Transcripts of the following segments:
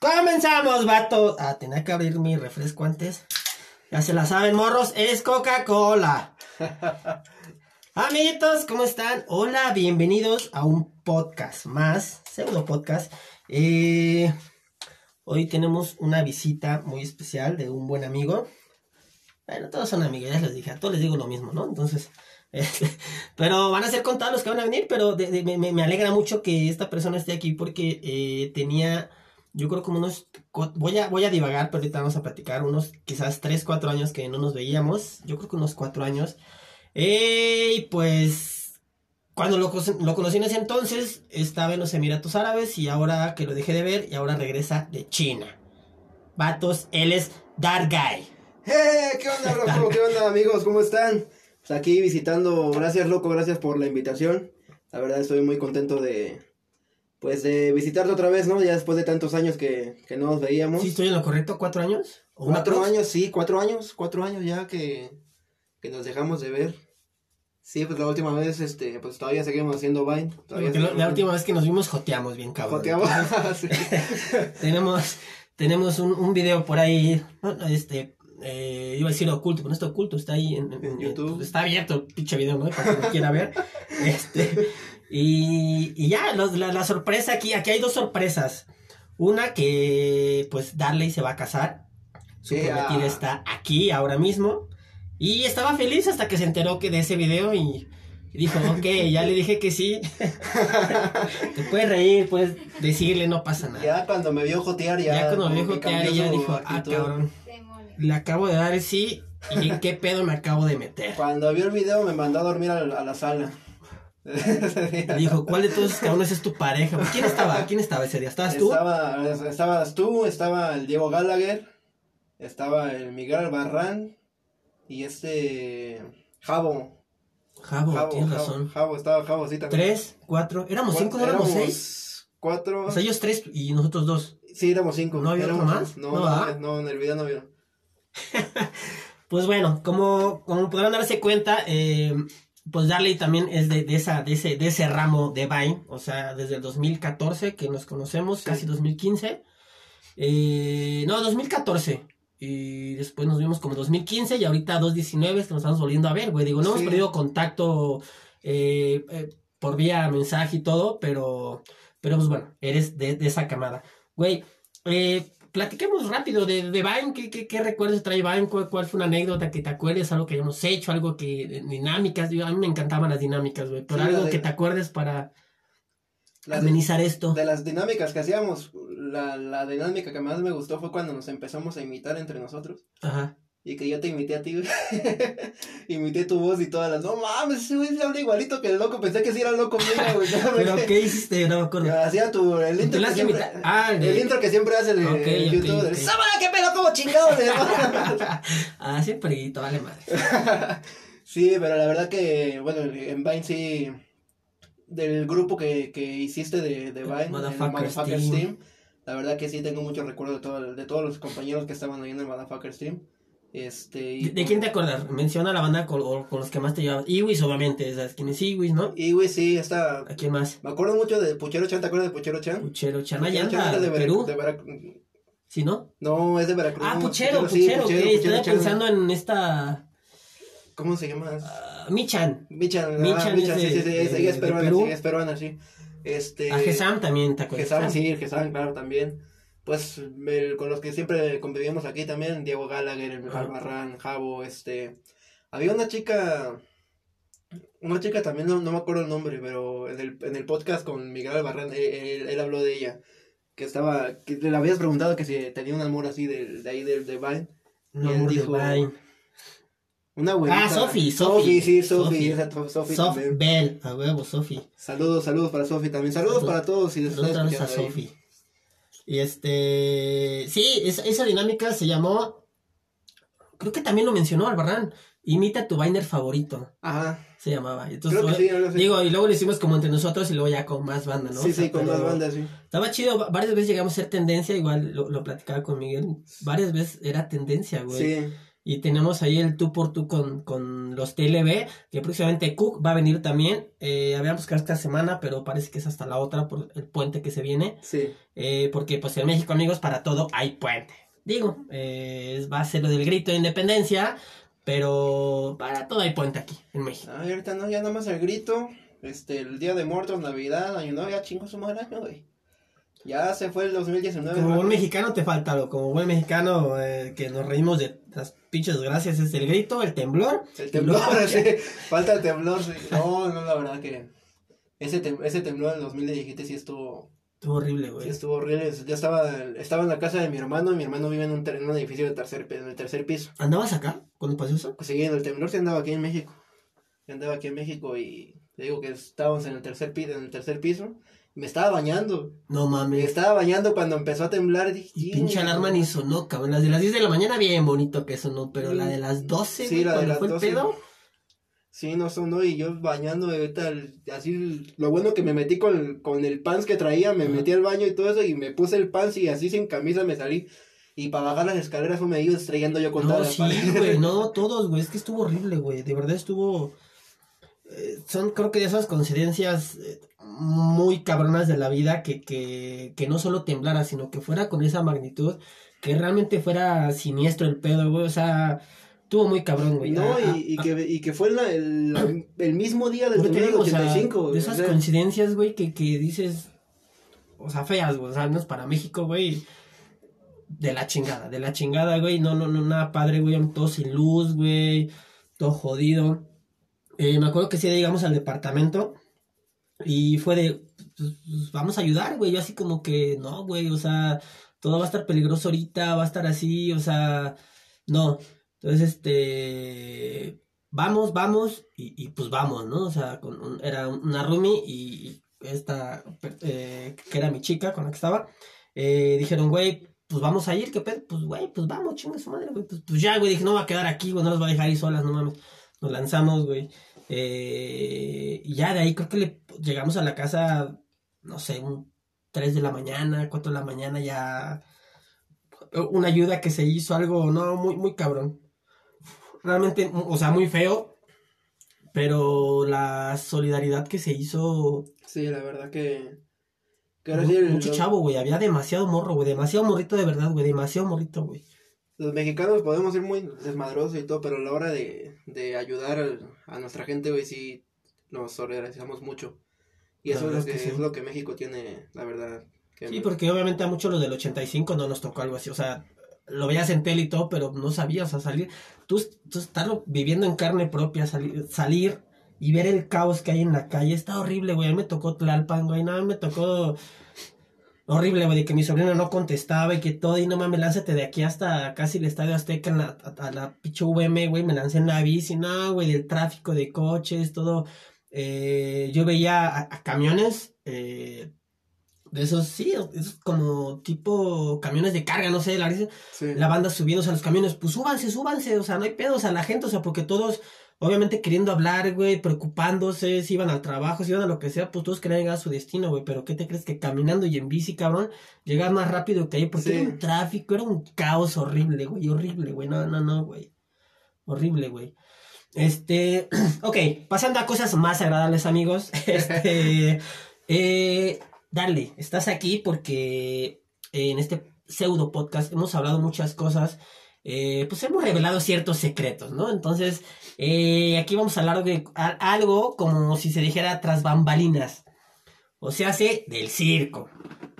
Comenzamos, vato. Ah, tenía que abrir mi refresco antes. Ya se la saben, morros, es Coca-Cola. Amiguitos, ¿cómo están? Hola, bienvenidos a un podcast más, pseudo podcast. Eh, hoy tenemos una visita muy especial de un buen amigo. Bueno, todos son amigos, ya les dije, a todos les digo lo mismo, ¿no? Entonces, este, pero van a ser contados los que van a venir, pero de- de- me, me- me alegra mucho que esta persona esté aquí porque eh, tenía, yo creo como unos, voy a, voy a divagar, pero ahorita vamos a platicar, unos quizás 3, 4 años que no nos veíamos, yo creo que unos 4 años. Y pues, cuando lo, lo conocí en ese entonces, estaba en los Emiratos Árabes y ahora que lo dejé de ver y ahora regresa de China. Vatos, él es Dark Guy. ¡Eh! ¿Qué onda, loco? ¿Qué onda, amigos? ¿Cómo están? Pues aquí visitando. Gracias, loco, gracias por la invitación. La verdad estoy muy contento de. Pues de visitarte otra vez, ¿no? Ya después de tantos años que, que no nos veíamos. ¿Sí estoy en lo correcto? ¿Cuatro años? ¿O una cuatro años, sí, cuatro años, cuatro años ya que, que nos dejamos de ver. Sí, pues la última vez, este, pues todavía seguimos haciendo Vine. Todavía la última vez que nos vimos joteamos bien cabrón. Joteamos. Tenemos tenemos un, un video por ahí, no, este, eh, iba a decir oculto, pero no está oculto, está ahí en, En YouTube. Está abierto el pinche video, ¿no? Para quien lo quiera ver. Este, y, y ya, los- la, la sorpresa aquí, aquí hay dos sorpresas. Una que, pues, Darley se va a casar. Su Sí, prometida ah. está aquí, ahora mismo. Y estaba feliz hasta que se enteró que de ese video y, dijo, ok, ya le dije que sí. Te puedes reír, puedes decirle, no pasa nada. Ya cuando me vio jotear, ya. Ya, cuando me que cambió ya dijo, ah, cabrón, le acabo de dar el sí y en qué pedo me acabo de meter. Cuando vio el video me mandó a dormir a la, a la sala. Dijo, ¿cuál de todos estos cabrones es tu pareja? ¿Quién estaba? ¿Quién estaba ese día? ¿Estabas tú? Estaba, estabas tú, estaba el Diego Gallagher, estaba el Miguel Albarrán y este Javo. Jabo, Javo, tienes Javo, razón. Javo, estaba Javo, sí también. Tres, cuatro, éramos cinco, no éramos Éramos seis. Cuatro. O sea, ellos tres y nosotros dos. Sí, éramos cinco. ¿No había éramos otro más? No, ¿No, no, ah? no, en el video no vieron. Pues bueno, como, como podrán darse cuenta, eh, pues Darley también es de, de esa, de ese, de ese ramo de Vine, o sea, desde el 2014 que nos conocemos, Sí. casi 2015. Eh, no, 2014. Y después nos vimos como 2015 y ahorita 2019 que nos estamos volviendo a ver, güey. Digo, no hemos perdido contacto eh, eh, por vía mensaje y todo, pero, pero pues bueno, eres de, de esa camada. Güey, eh, platiquemos rápido de, de Vine, ¿qué, qué, qué recuerdos trae Vine? ¿Cuál, cuál fue una anécdota que te acuerdes? Algo que hayamos hecho, algo que, dinámicas, digo, a mí me encantaban las dinámicas, güey, pero Sí, algo de- que te acuerdes para Las de, amenizar esto. de las dinámicas que hacíamos, la, la dinámica que más me gustó fue cuando nos empezamos a imitar entre nosotros. Ajá. Y que yo te imité a ti, güey. imité tu voz y todas las. No mames, ese güey se habla igualito que el loco. Pensé que sí era loco mío, güey. ¿Pero qué hiciste? No me acuerdo. Hacía tu. El intro, que siempre. Ah, el intro que siempre hace de YouTube. de, ok. ¡Sábana, qué pedo, como chingado! ah, siempre, vale madre. sí, pero la verdad que, bueno, en Vine sí. Del grupo que, que hiciste de, de Vine, Motherfuckers Motherfuckers Team. Team. La verdad que sí tengo muchos recuerdos de, todo, de todos los compañeros que estaban ahí en el Motherfuckers Team. Este. y- ¿De, de quién te acuerdas? Menciona la banda con, los que más te llevabas. Iwis, obviamente, ¿sabes quién es Iwis, no? Güey, sí, está. ¿A quién más? Me acuerdo mucho de Puchero Chan, ¿te acuerdas de Puchero Chan? Puchero, Chanaya Puchero Chan de Perú. de Vera- ¿Sí, no? No, es de Veracruz. Ah, Puchero, sí, Puchero, Chan. pensando en esta... ¿Cómo se llama? ah, Michan. Michan, Michan ah, Michan, sí, sí, sí, es- ella es peruana, sí, es peruana, sí. Este. A Gesam también, ¿te acuerdas? Gesam, sí, Gesam, claro, también. Pues el- con los que siempre convivíamos aquí también, Diego Gallagher, el Ajá. Barran, Javo, este. Había una chica. Una chica también, no, no me acuerdo el nombre, pero en el, en el podcast con Miguel Albarrán, él, él- él habló de ella. Que estaba. Que le habías preguntado que si tenía un amor así de, de ahí de, de Vine. No, y él amor de dijo, Vine. Una güerita. Ah, Sofi, Sofi, Sofi. sí, Sofi, Sofi. Sof. Bell, a huevo, Sofi. Saludos, saludos para Sofi también. Saludos Saludos. para todos si les Saludos a. Sofi. Y este. Sí, esa, esa dinámica se llamó. Creo que también lo mencionó Albarrán. Imita tu Viner favorito. Ajá. Se llamaba. Entonces, Creo que sí, así. Digo, y luego lo hicimos como entre nosotros y luego ya con más banda, ¿no? sí, O sea, sí, con más bandas, sí. Estaba chido, va- varias veces llegamos a ser tendencia, igual lo, lo platicaba con Miguel. Varias veces era tendencia, güey. Sí. Y tenemos ahí el tú por tú con, con los TLB, que próximamente Cook va a venir también. Eh, habíamos quedado esta semana, pero parece que es hasta la otra por el puente que se viene. Sí. Eh, porque pues en México, amigos, para todo hay puente. Digo, eh, va a ser lo del grito de independencia, pero para todo hay puente aquí, en México. Ay, ahorita no, ya nada más el grito. Este, el día de muertos, Navidad, Año Nuevo, ya chingo su madre año, güey. Ya se fue el 2019. Como buen mexicano te falta algo, como buen mexicano eh, que nos reímos de las pinches gracias es el grito, el temblor. El temblor, sí. Falta el temblor, sí. No, no, la verdad que. Ese, tem- ese temblor del 2017 sí estuvo, Estuvo horrible, sí güey. estuvo horrible. Ya estaba, estaba en la casa de mi hermano y mi hermano vive en un, en un edificio de tercer, en el tercer piso. ¿Andabas acá cuando pasó eso? Pues sí, en el temblor sí andaba aquí en México. Sí andaba aquí en México y te digo que estábamos en el tercer en el tercer piso. Me estaba bañando. No Me mames. estaba bañando cuando empezó a temblar. y dije, Y pinche alarma ni sonó, cabrón. Las de las 10 de la mañana bien bonito que sonó, pero la de las 12, Sí, güey, la de las fue 12. el pedo. Sí, no sonó y yo bañando ahorita, así, lo bueno que me metí con, con el pants que traía, me metí al baño y todo eso y me puse el pants y así sin camisa me salí. Y para bajar las escaleras fue me iba estrellando yo contra No, la sí, güey, no, todos, güey, es que estuvo horrible, güey, de verdad estuvo... eh, son, creo que de esas coincidencias eh, muy cabronas de la vida que, que, que no solo temblara, sino que fuera con esa magnitud, que realmente fuera siniestro el pedo, güey, o sea, estuvo muy cabrón, güey. No, Ah, ah, y, y ah, que, y que fue la- el, el mismo día del Por eso te temblor digo, del o sea, 85. de o esas sea, coincidencias, güey, que, que dices, o sea, feas, güey, o sea, no es para México, güey, de la chingada, de la chingada, güey, no, no, no, nada padre, güey, todo sin luz, güey, todo jodido. Eh, me acuerdo que sí llegamos al departamento y fue de, pues, pues, vamos a ayudar, güey, yo así como que, no, güey, o sea, todo va a estar peligroso ahorita, va a estar así, o sea, no. Entonces, este, vamos, vamos, y, y pues vamos, ¿no? O sea, con un- era una roomie y esta, eh, que era mi chica con la que estaba, eh, dijeron, güey, pues vamos a ir, ¿qué pedo? Pues, güey, pues vamos, chinga su madre, güey, pues, pues ya, güey, dije, no va a quedar aquí, güey, no las va a dejar ahí solas, no mames. Nos lanzamos, güey. Eh, y ya de ahí creo que le llegamos a la casa, no sé, un 3 de la mañana, 4 de la mañana, ya una ayuda que se hizo, algo, no, muy, muy cabrón. Realmente, o sea, muy feo, pero la solidaridad que se hizo, Sí, la verdad que... que ahora sí, el- mucho chavo, güey, había demasiado morro, güey, demasiado morrito de verdad, güey, demasiado morrito, güey. Los mexicanos podemos ser muy desmadrosos y todo, pero a la hora de, de ayudar al- a, nuestra gente, güey, sí nos solidarizamos mucho. Y La eso es lo que, es que sí. es lo que México tiene, la verdad. que Sí, porque obviamente a muchos los del 85 no nos tocó algo así, o sea, lo veías en tele y todo, pero no sabías, o sea, salir, tú, tú estarlo viviendo en carne propia, salir, salir y ver el caos que hay en la calle, está horrible, güey, a mí me tocó Tlalpan, güey, nada, me tocó horrible, güey, de que mi sobrino no contestaba y que todo, y no mames, lánzate de aquí hasta casi el Estadio Azteca, en la, a, a la pinche VM, güey, me lancé en la bici, no, güey, del tráfico de coches, todo, eh, yo veía a, a camiones, eh, de esos, sí, esos como tipo camiones de carga, no sé, la, Sí. la banda subiéndose a los camiones, pues súbanse, súbanse, o sea, no hay pedos a la gente, o sea, porque todos, obviamente queriendo hablar, güey, preocupándose, si iban al trabajo, si iban a lo que sea, pues todos querían llegar a su destino, güey, pero ¿qué te crees que caminando y en bici, cabrón, llegar más rápido que ahí? Porque Sí. era un tráfico, era un caos horrible, güey, horrible, güey, no, no, no, güey, horrible, güey. Este, ok, pasando a cosas más agradables, amigos, este, eh, dale, estás aquí porque en este pseudo podcast hemos hablado muchas cosas, eh, pues hemos revelado ciertos secretos, ¿no? Entonces, eh, aquí vamos a hablar de a- algo como si se dijera tras bambalinas, o sea, hace del circo.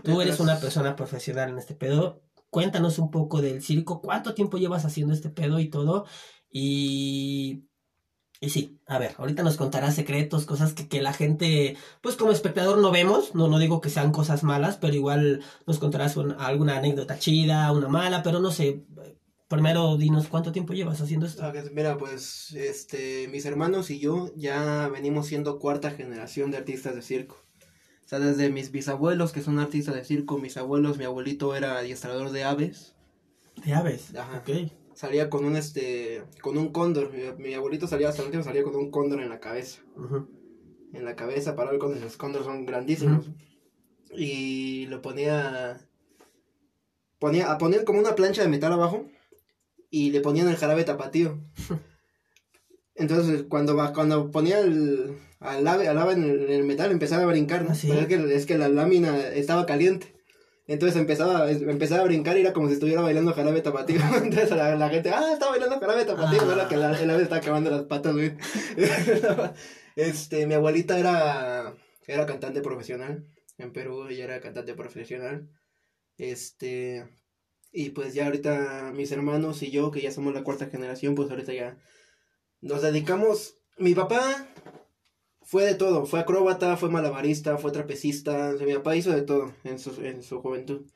Tú eres una persona profesional en este pedo. Cuéntanos un poco del circo, cuánto tiempo llevas haciendo este pedo y todo. Y y sí, a ver, ahorita nos contarás secretos, cosas que, que la gente, pues como espectador no vemos, no, no digo que sean cosas malas, pero igual nos contarás un- alguna anécdota chida, una mala, pero no sé, primero dinos cuánto tiempo llevas haciendo esto. Mira, pues, este, mis hermanos y yo ya venimos siendo cuarta generación de artistas de circo. O sea, desde mis bisabuelos, que son artistas de circo, mis abuelos, mi abuelito era adiestrador de aves, De aves, Ajá. ok. salía con un, este, con un cóndor, mi, mi abuelito salía hasta el último, salía con un cóndor en la cabeza, en la cabeza, para ver con los cóndores son grandísimos. Y lo ponía, ponía, a poner como una plancha de metal abajo, y le ponían el jarabe tapatío. Entonces, cuando, cuando ponía el, al ave, al ave en, el, en el metal, empezaba a brincar, ¿no? ¿Ah, sí? Pero es que, es que la lámina estaba caliente. Entonces empezaba, empezaba a brincar y era como si estuviera bailando jarabe tapatío. Entonces la, la gente, ah, está bailando jarabe tapatío. Ah. Era que la- el ave estaba quemando las patas, güey. este, mi abuelita era, era cantante profesional en Perú, ella era cantante profesional. Este, y pues ya ahorita mis hermanos y yo, que ya somos la cuarta generación, pues ahorita ya nos dedicamos. Mi papá fue de todo, fue acróbata, fue malabarista, fue trapecista, o sea, mi papá hizo de todo en su, en su juventud.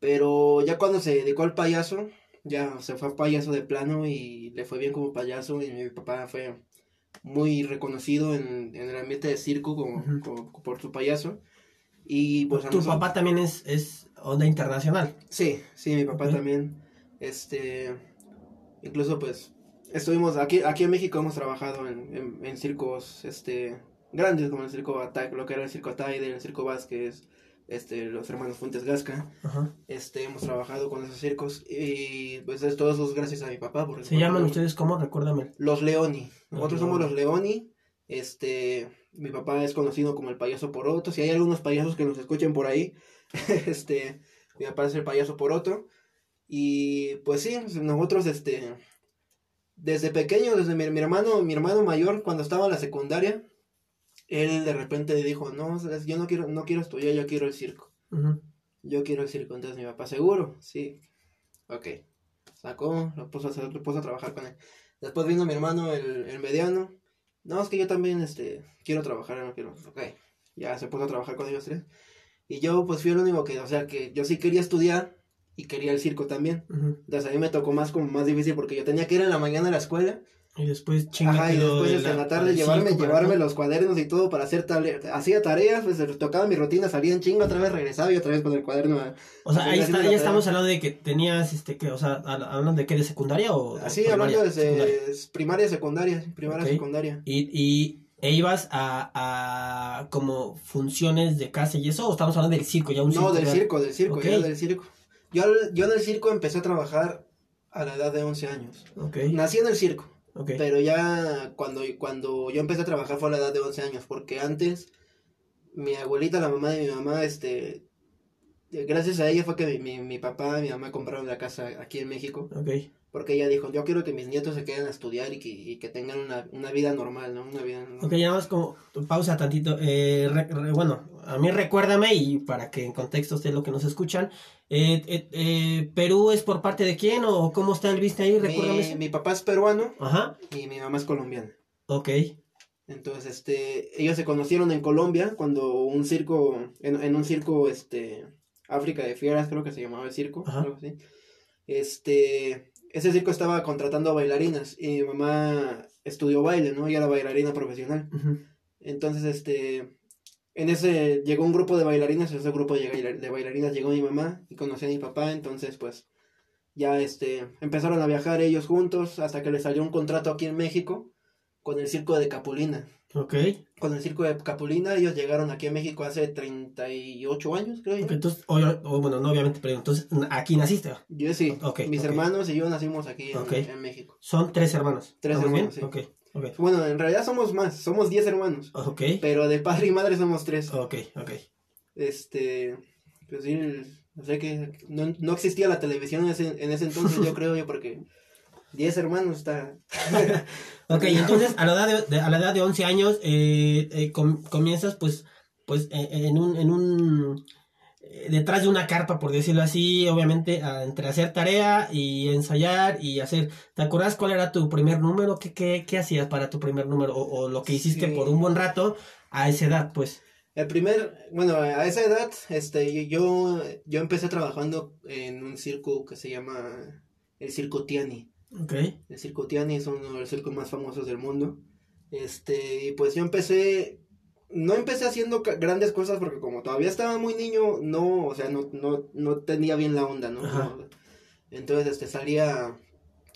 Pero ya cuando se dedicó al payaso, ya se fue a payaso de plano y le fue bien como payaso y mi papá fue muy reconocido en, en el ambiente de circo como, por su payaso. Y pues tu nosotros- papá también es, es onda internacional. Sí, sí, mi papá también. Este, incluso pues, estuvimos, aquí, aquí en México hemos trabajado en, en, en circos, este, grandes como el circo Atac, lo que era el circo Ataide, el circo Vázquez, este, los hermanos Fuentes Gasca, Ajá. este, hemos trabajado con esos circos y pues es todo eso es gracias a mi papá. Porque, ¿Se llaman ustedes cómo? Recuérdame. Los Leoni. Nosotros somos los Leoni. Leoni. Este, mi papá es conocido como el payaso Poroto. Si hay algunos payasos que nos escuchen por ahí, este, mi papá es el payaso Poroto. Y pues sí, nosotros, este, desde pequeño, desde mi, mi hermano, mi hermano mayor, cuando estaba en la secundaria, él de repente dijo, no, yo no quiero, no quiero estudiar, yo quiero el circo. Yo quiero el circo, entonces mi papá, ¿seguro? Sí. Ok. Sacó, lo puso, a hacer- lo puso a trabajar con él. Después vino mi hermano, el, el mediano. No, es que yo también, este, quiero trabajar, no quiero. Ok. Ya se puso a trabajar con ellos tres. Y yo, pues, fui el único que, o sea, que yo sí quería estudiar y quería el circo también. Entonces a mí me tocó más, como más difícil porque yo tenía que ir en la mañana a la escuela. Y después chinga Ajá, y que después de este, en la tarde llevarme, circo, llevarme los cuadernos y todo para hacer tareas. Hacía tareas, pues tocaba mi rutina, salía en chinga, otra vez regresaba y otra vez con el cuaderno. a- O sea, ahí está, la ya tarea. estamos hablando de que tenías, este, que, o sea, hab- hablando de qué, de secundaria o. Así, hablando primaria? desde Secundaria. primaria, secundaria, primaria, Ok. secundaria. Y, y e ibas a, a como funciones de casa y eso, o estamos hablando del circo, ya un No, del circo, del circo, Ok. ya del circo. Yo, al- yo en el circo empecé a trabajar a la edad de 11 años. Ok, Nací en el circo, ok. pero ya cuando, cuando yo empecé a trabajar fue a la edad de 11 años, porque antes mi abuelita, la mamá de mi mamá, este, gracias a ella fue que mi, mi, mi papá y mi mamá compraron la casa aquí en México, Ok. Porque ella dijo, yo quiero que mis nietos se queden a estudiar y que, y que tengan una, una vida normal, ¿no? Una vida Ok, ya más como pausa tantito. Eh, re- re- bueno, a mí recuérdame y para que en contexto esté lo que nos escuchan. Eh, eh, eh, ¿Perú es por parte de quién o cómo está el viste ahí? Recuérdame. Mi, eso. mi papá es peruano Ajá, y mi mamá es colombiana. ok. Entonces, este, ellos se conocieron en Colombia cuando un circo, en, en un circo, este, África de Fieras, creo que se llamaba el circo, Ajá. algo así. Este, ese circo estaba contratando a bailarinas y mi mamá estudió baile, ¿no? Ella era bailarina profesional. Entonces, este, en ese llegó un grupo de bailarinas, ese grupo de bailarinas llegó mi mamá y conocí a mi papá, entonces, pues, ya, este, empezaron a viajar ellos juntos hasta que les salió un contrato aquí en México con el circo de Capulina Ok. con el circo de Capulina. Ellos llegaron aquí a México hace 38 años, creo yo. Ok, entonces, o, o bueno, no obviamente, pero entonces aquí naciste. Yo sí. Ok, Mis hermanos y yo nacimos aquí en, México. Son tres hermanos. Tres ¿Estamos hermanos, bien? Ok. Bueno, en realidad somos más, somos 10 hermanos. Ok, Pero de padre y madre somos tres. ok, ok. Este, pues sí, no sé que no, no existía la televisión en ese, en ese entonces, yo creo yo, porque 10 hermanos está... Ok, entonces a la edad de, de- a la edad de 11 años eh, eh, com- comienzas pues pues eh, en un en un detrás de una carpa por decirlo así, obviamente a- entre hacer tarea y ensayar y hacer ¿Te acuerdas cuál era tu primer número? ¿Qué qué, qué hacías para tu primer número o, o lo que hiciste Sí. por un buen rato a esa edad, pues? El primer, bueno, a esa edad, este, yo, yo empecé trabajando en un circo que se llama el Circo Tiani. Ok. El Circo Tiani es uno de los circos más famosos del mundo. Este, y pues yo empecé, no empecé haciendo grandes cosas porque como todavía estaba muy niño, no, o sea, no, no, no tenía bien la onda, ¿no? Entonces, este, salía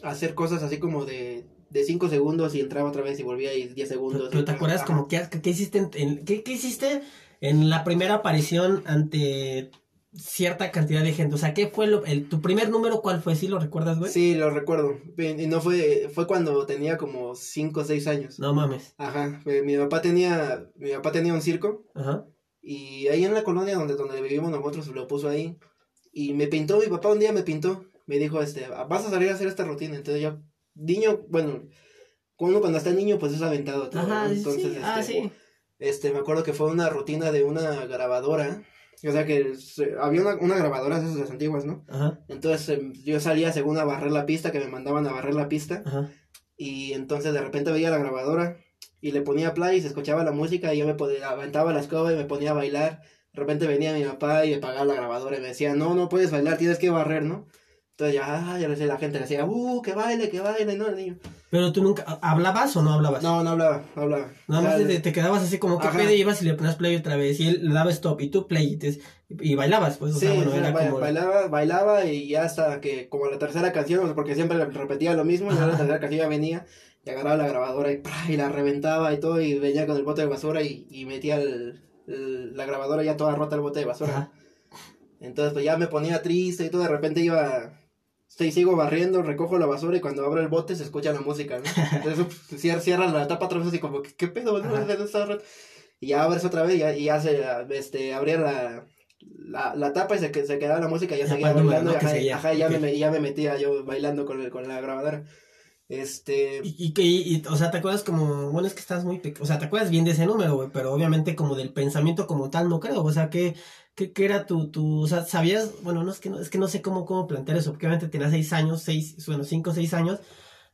a hacer cosas así como de, de 5 segundos y entraba otra vez y volvía y 10 segundos. Pero te acuerdas como qué, qué hiciste en, en- qué, qué hiciste en la primera aparición ante cierta cantidad de gente. O sea, ¿qué fue lo, el, tu primer número? ¿Cuál fue? ¿Sí lo recuerdas, güey? Sí, lo recuerdo. Y no fue, fue cuando tenía como 5 o 6 años. No mames. Ajá. Mi papá tenía, mi papá tenía un circo. Ajá. Y ahí en la colonia donde, donde vivimos nosotros lo puso ahí. Y me pintó, mi papá un día me pintó. Me dijo, este, vas a salir a hacer esta rutina. Entonces yo, niño, bueno, uno cuando está niño pues es aventado todo. Ajá, Entonces, sí. este, Ah, sí. este, me acuerdo que fue una rutina de una grabadora. O sea que se- había una, una grabadora de esas de las antiguas, ¿no? Ajá. Entonces em, yo salía según a barrer la pista, que me mandaban a barrer la pista. Ajá. Y entonces de repente veía la grabadora y le ponía play y se escuchaba la música y yo me podía, aventaba la escoba y me ponía a bailar. De repente venía mi papá y me pagaba la grabadora y me decía, no, no puedes bailar, tienes que barrer, ¿no? Entonces ya, ah, ya la gente le decía, uh, que baile, que baile, ¿no? El niño. Pero tú nunca, ¿hablabas o no hablabas? No, no hablaba, no hablaba. Nada más te, te quedabas así como que pedo ibas y le ponías play otra vez y él le daba stop y tú play y, te- y bailabas, pues, o Sí, sea, bueno, sí, era ba- como... bailaba, bailaba y ya hasta que como la tercera canción, porque siempre repetía lo mismo, y ya la tercera canción ya venía y agarraba la grabadora y, y la reventaba y todo y venía con el bote de basura y, y metía el- el- la grabadora ya toda rota al bote de basura. Ajá. Entonces pues ya me ponía triste y todo, de repente iba, sí, sigo barriendo, recojo la basura y cuando abro el bote se escucha la música, ¿no? Entonces pues, cier- cierras la tapa otra vez así como, ¿qué, qué pedo? no? Y ya abres otra vez y ya, y ya se, este, abría la, la, la tapa y se, se quedaba la música y ya Ya seguía bailando. ¿no? y ajá, ajá, y ya, Ok. me, ya me metía yo bailando con, el- con la grabadora. Este, Y, y que, y- o sea, te acuerdas como, bueno, es que estás muy pequeño, o sea, te acuerdas bien de ese número, güey, pero obviamente como del pensamiento como tal, no creo, o sea, que, que, que era tu, tu, o sea, sabías, bueno, no es que no, es que no sé cómo, cómo plantear eso, porque obviamente tenías seis años, seis, bueno, cinco, seis años,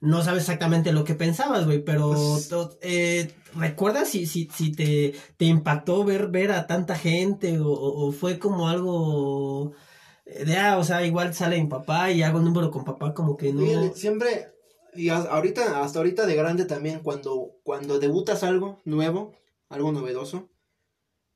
no sabes exactamente lo que pensabas, güey, pero, Pues- eh, ¿recuerdas si, si, si te, te impactó ver, ver a tanta gente, o, o, o fue como algo, de, ah, o sea, igual sale mi papá y hago un número con papá, como que no, siempre, y a- ahorita, hasta ahorita de grande también, cuando, cuando debutas algo nuevo, algo novedoso,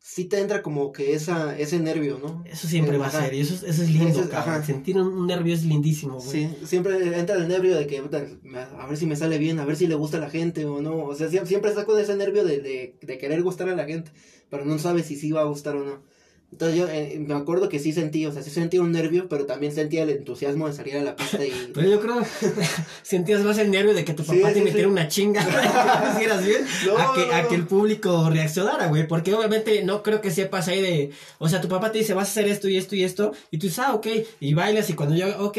sí te entra como que esa, ese nervio, ¿no? Eso siempre Eh, va a ser, y eso, es- eso es lindo, Ese es- cabrón. ajá. Sentir un, un nervio es lindísimo, güey. Sí, siempre entra el nervio de que a ver si me sale bien, a ver si le gusta a la gente o no. O sea, siempre, siempre estás con ese nervio de, de, de querer gustar a la gente, pero no sabes si sí va a gustar o no. Entonces yo eh, me acuerdo que sí sentí, o sea, sí sentí un nervio, pero también sentía el entusiasmo de salir a la pista y... Pero yo creo sentías más el nervio de que tu Sí, papá te sí, metiera sí. una chinga lo hicieras bien No, a, que, no, a no. que el público reaccionara, güey. Porque obviamente no creo que sepas ahí de. O sea, tu papá te dice, vas a hacer esto y esto y esto. Y tú dices, ah, ok. Y bailas. Y cuando yo, ok.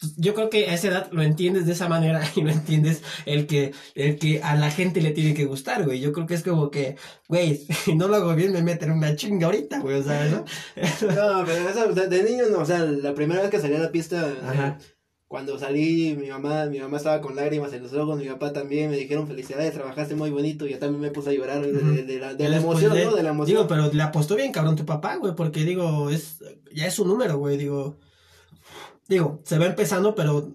Pues, Yo creo que a esa edad lo entiendes de esa manera y no entiendes el que, el que a la gente le tiene que gustar, güey. Yo creo que es como que, güey, si no lo hago bien, me meten una chinga ahorita, güey. O sea, ¿no? No, pero eso, de, de niño no, o sea, la primera vez que salí a la pista, Ajá. eh, cuando salí, mi mamá, mi mamá estaba con lágrimas en los ojos, mi papá también, me dijeron felicidades, trabajaste muy bonito, y yo también me puse a llorar de, de- de la, de la emoción, ¿no? De la emoción. Digo, pero le apostó bien cabrón tu papá, güey, porque digo, es ya es un número, güey, digo. Digo, se va empezando, pero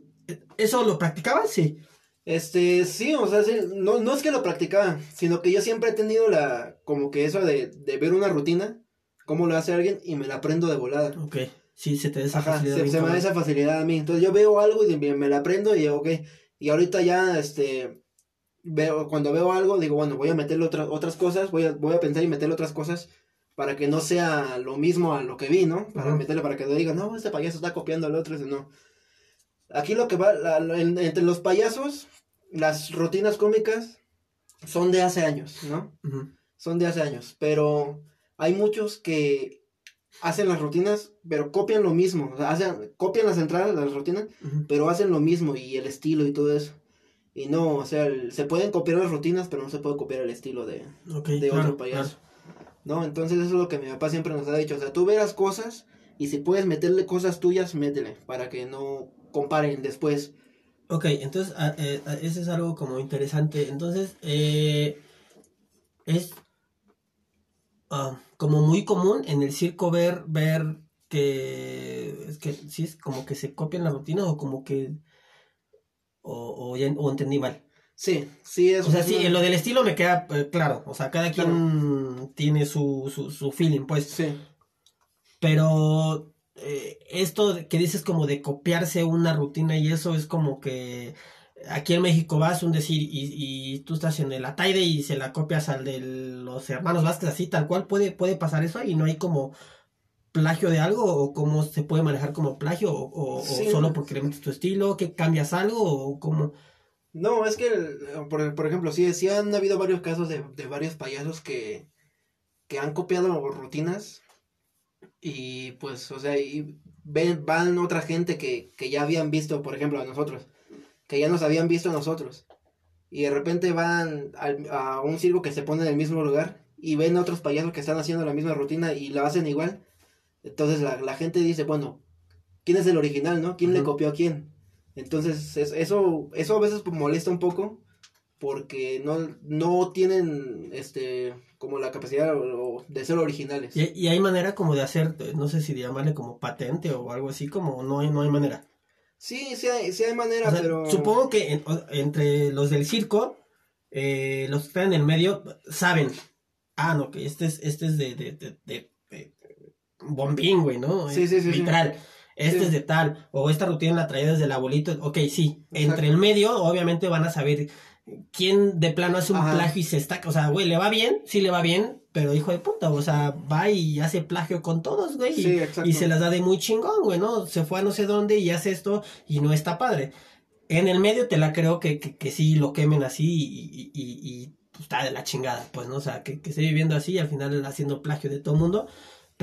¿eso lo practicaban? Sí. Este, sí, o sea, sí, no, no es que lo practicaba, sino que yo siempre he tenido la, como que eso de, de ver una rutina, cómo lo hace alguien, y me la aprendo de volada. Ok. Sí, se te da esa Ajá, facilidad se, me da esa facilidad a mí. Entonces yo veo algo y me, me la aprendo y digo, ok. Y ahorita ya, este, veo, cuando veo algo, digo, bueno, voy a meterle otras otras cosas, voy a, voy a pensar y meterle otras cosas para que no sea lo mismo a lo que vi, ¿no? Para meterle, para que no digan, no, este payaso está copiando al otro, ese no. Aquí lo que va, la- la- en- entre los payasos, las rutinas cómicas son de hace años, ¿no? Son de hace años, pero hay muchos que hacen las rutinas, pero copian lo mismo, o sea, hacen, copian las entradas, las rutinas, pero hacen lo mismo y el estilo y todo eso. Y no, o sea, el- se pueden copiar las rutinas, pero no se puede copiar el estilo de, de claro, otro payaso. ¿No? Entonces eso es lo que mi papá siempre nos ha dicho, o sea, tú verás cosas y si puedes meterle cosas tuyas, métele, para que no comparen después. Ok, entonces, ah, eh, ah, eso es algo como interesante. Entonces, eh, es ah, como muy común en el circo ver, ver que, es que sí es como que se copian las rutinas o como que, o, o, ya, o entendí mal. Sí, sí es O sea, sí, lo del estilo me queda eh, claro. O sea, cada quien tiene su, su, su feeling, pues. Sí. Pero eh, esto que dices como de copiarse una rutina y eso es como que aquí en México vas un decir y, y tú estás en el Ataide y se la copias al de los hermanos Vázquez así tal cual puede puede pasar eso ahí no hay como plagio de algo o cómo se puede manejar como plagio o, o- solo porque le metes tu estilo, que cambias algo o cómo... No, es que, el- por, por ejemplo, sí, sí han habido varios casos de, de varios payasos que, que han copiado rutinas y pues, o sea, y ven, van otra gente que, que ya habían visto, por ejemplo, a nosotros, que ya nos habían visto a nosotros y de repente van al- a un circo que se pone en el mismo lugar y ven a otros payasos que están haciendo la misma rutina y la hacen igual. Entonces la, la gente dice, bueno, ¿quién es el original, no? ¿Quién le copió a quién? Entonces es- eso, eso a veces pues, molesta un poco porque no, no tienen este como la capacidad de ser originales. Y, y hay manera como de hacer, no sé si llamarle como patente o algo así, como no hay, no hay manera. Sí, sí hay, sí hay manera, O sea, pero... Supongo que en- entre los del circo, eh, los que están en el medio, saben, ah, no, que este es, este es de, de, de, de- de bombín, güey, ¿no? Sí, sí, sí, sí. Este Sí. es de tal, o esta rutina la traía desde el abuelito, ok, sí, entre el medio, obviamente van a saber quién de plano hace un Ajá. plagio y se está, o sea, güey, le va bien, sí le va bien, pero hijo de puta, o sea, va y hace plagio con todos, güey, y- Sí, exacto. y se las da de muy chingón, güey, ¿no? Se fue a no sé dónde y hace esto y no está padre. En el medio te la creo que, que, que sí lo quemen así y, y, y- y, pues, está de la chingada, pues, ¿no? O sea, que, que esté viviendo así y al final haciendo plagio de todo mundo.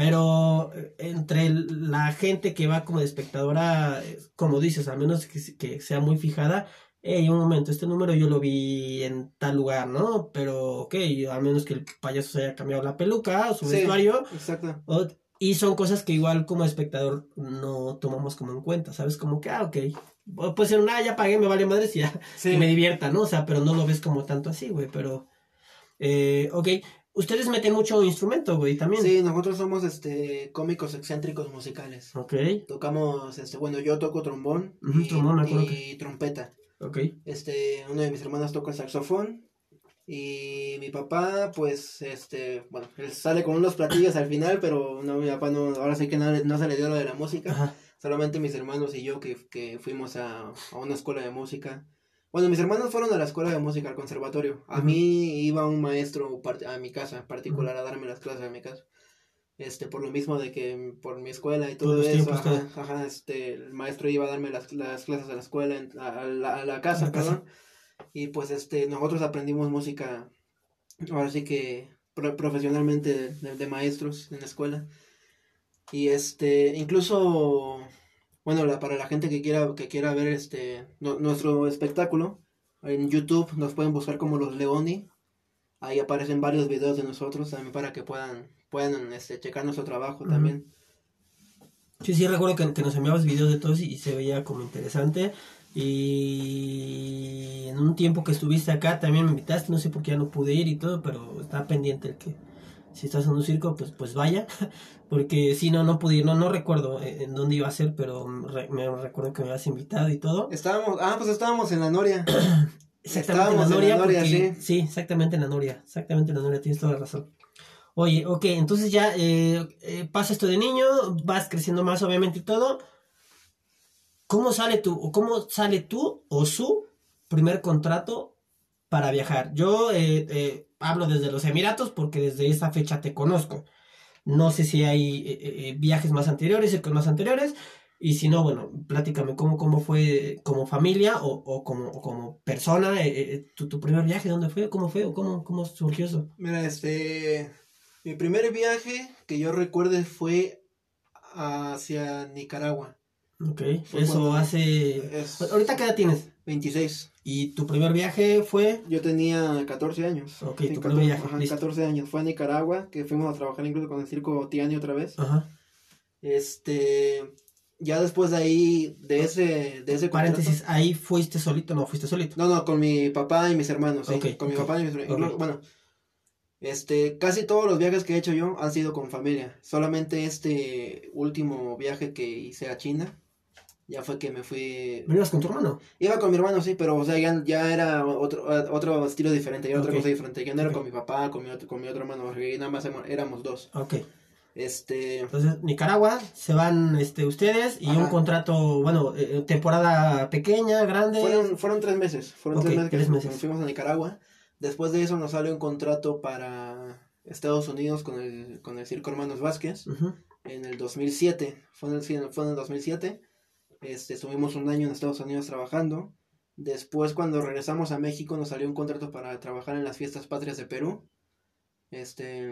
Pero entre la gente que va como de espectadora, como dices, a menos que, que sea muy fijada, hey, un momento, este número yo lo vi en tal lugar, ¿no? Pero, ok, a menos que el payaso se haya cambiado la peluca o su Sí. vestuario, Exacto. o- y son cosas que igual como espectador no tomamos como en cuenta, ¿sabes? Como que, ah, ok. O Puede ser un, ah, ya pagué, me vale madres y ya, Sí. me divierta, ¿no? O sea, pero no lo ves como tanto así, güey, pero... Eh, ok, ustedes meten mucho instrumento, güey, también. Sí, nosotros somos este cómicos excéntricos musicales. Ok, Tocamos, este, bueno, yo toco trombón y, trombón, trompeta. ok. Este, uno de mis hermanos toca el saxofón y mi papá, pues, este, bueno, él sale con unos platillos al final, pero no, mi papá no, ahora sí que no, no se le dio lo de la música. Ajá. Solamente mis hermanos y yo que, que fuimos a, a una escuela de música. Bueno, mis hermanos fueron a la escuela de música, al conservatorio. A mí iba un maestro a mi casa, particular, a darme las clases a mi casa. Este, por lo mismo de que por mi escuela y todo Todos eso, ajá, ajá, este, el maestro iba a darme las, las clases a la escuela, a, a la, a la casa, la casa. perdón. Y pues, este, nosotros aprendimos música, ahora sí que pro- profesionalmente de- de maestros en la escuela. Y este, incluso, bueno, la, para la gente que quiera, que quiera ver este, nu- nuestro espectáculo, en YouTube nos pueden buscar como los Leoni. Ahí aparecen varios videos de nosotros también para que puedan, puedan este, checar nuestro trabajo también. Sí, sí, recuerdo que, que nos enviabas videos de todos y, y se veía como interesante. Y en un tiempo que estuviste acá también me invitaste, no sé por qué ya no pude ir y todo, pero está pendiente el que si estás en un circo, pues pues vaya. Porque si no, no pude ir, no, no recuerdo eh, en dónde iba a ser, pero re- me recuerdo que me habías invitado y todo. Estábamos, ah, pues estábamos en la Noria. Exactamente en la Estábamos en la Noria, Noria, porque- sí. sí, exactamente en la Noria, exactamente en la Noria, tienes toda la razón. Oye, ok, entonces ya eh, eh, pasa esto de niño, vas creciendo más obviamente y todo. ¿Cómo sale tú, o cómo sale tú o su primer contrato para viajar? Yo eh, eh, hablo desde los Emiratos porque desde esa fecha te conozco. No sé si hay eh, eh, viajes más anteriores, circos más anteriores. Y si no, bueno, platícame cómo, cómo fue como familia o, o como, o como persona, eh, eh, tu, tu primer viaje, ¿dónde fue? ¿Cómo fue? ¿O cómo, cómo surgió eso? Mira, este, mi primer viaje que yo recuerde fue hacia Nicaragua. Ok, Fue eso cuando- hace... Es ¿Ahorita qué edad tienes? 26. ¿Y tu primer viaje fue? Yo tenía 14 años. Ok, Sí, tu 14, primer viaje, ajá, listo. 14 años. Fue a Nicaragua, que fuimos a trabajar incluso con el circo Tiani otra vez. Ajá. Este, ya después de ahí, de ese, de ese contrato- Paréntesis, ahí fuiste solito, no fuiste solito. No, no, con mi papá y mis hermanos, sí, con mi papá y mis hermanos. Bueno, este, casi todos los viajes que he hecho yo han sido con familia. Solamente este último viaje que hice a China, ya fue que me fui... ¿Venías con tu hermano? Iba con mi hermano, sí, pero, o sea, ya, ya era otro, otro estilo diferente, ya era otra cosa diferente. Ya no era con mi papá, con mi otro, con mi otro hermano, porque nada más éramos- dos. Ok. Este, Entonces, Nicaragua, se van este, ustedes y Ajá. un contrato, bueno, eh, temporada pequeña, grande. fueron, fueron tres meses, fueron tres meses que tres meses. fuimos a Nicaragua. Después de eso nos sale un contrato para Estados Unidos con el, con el Circo Hermanos Vázquez Ujú. en el 2007. Fue en el, fue en el 2007. Este, estuvimos un año en Estados Unidos trabajando. Después, cuando regresamos a México, nos salió un contrato para trabajar en las fiestas patrias de Perú. Este,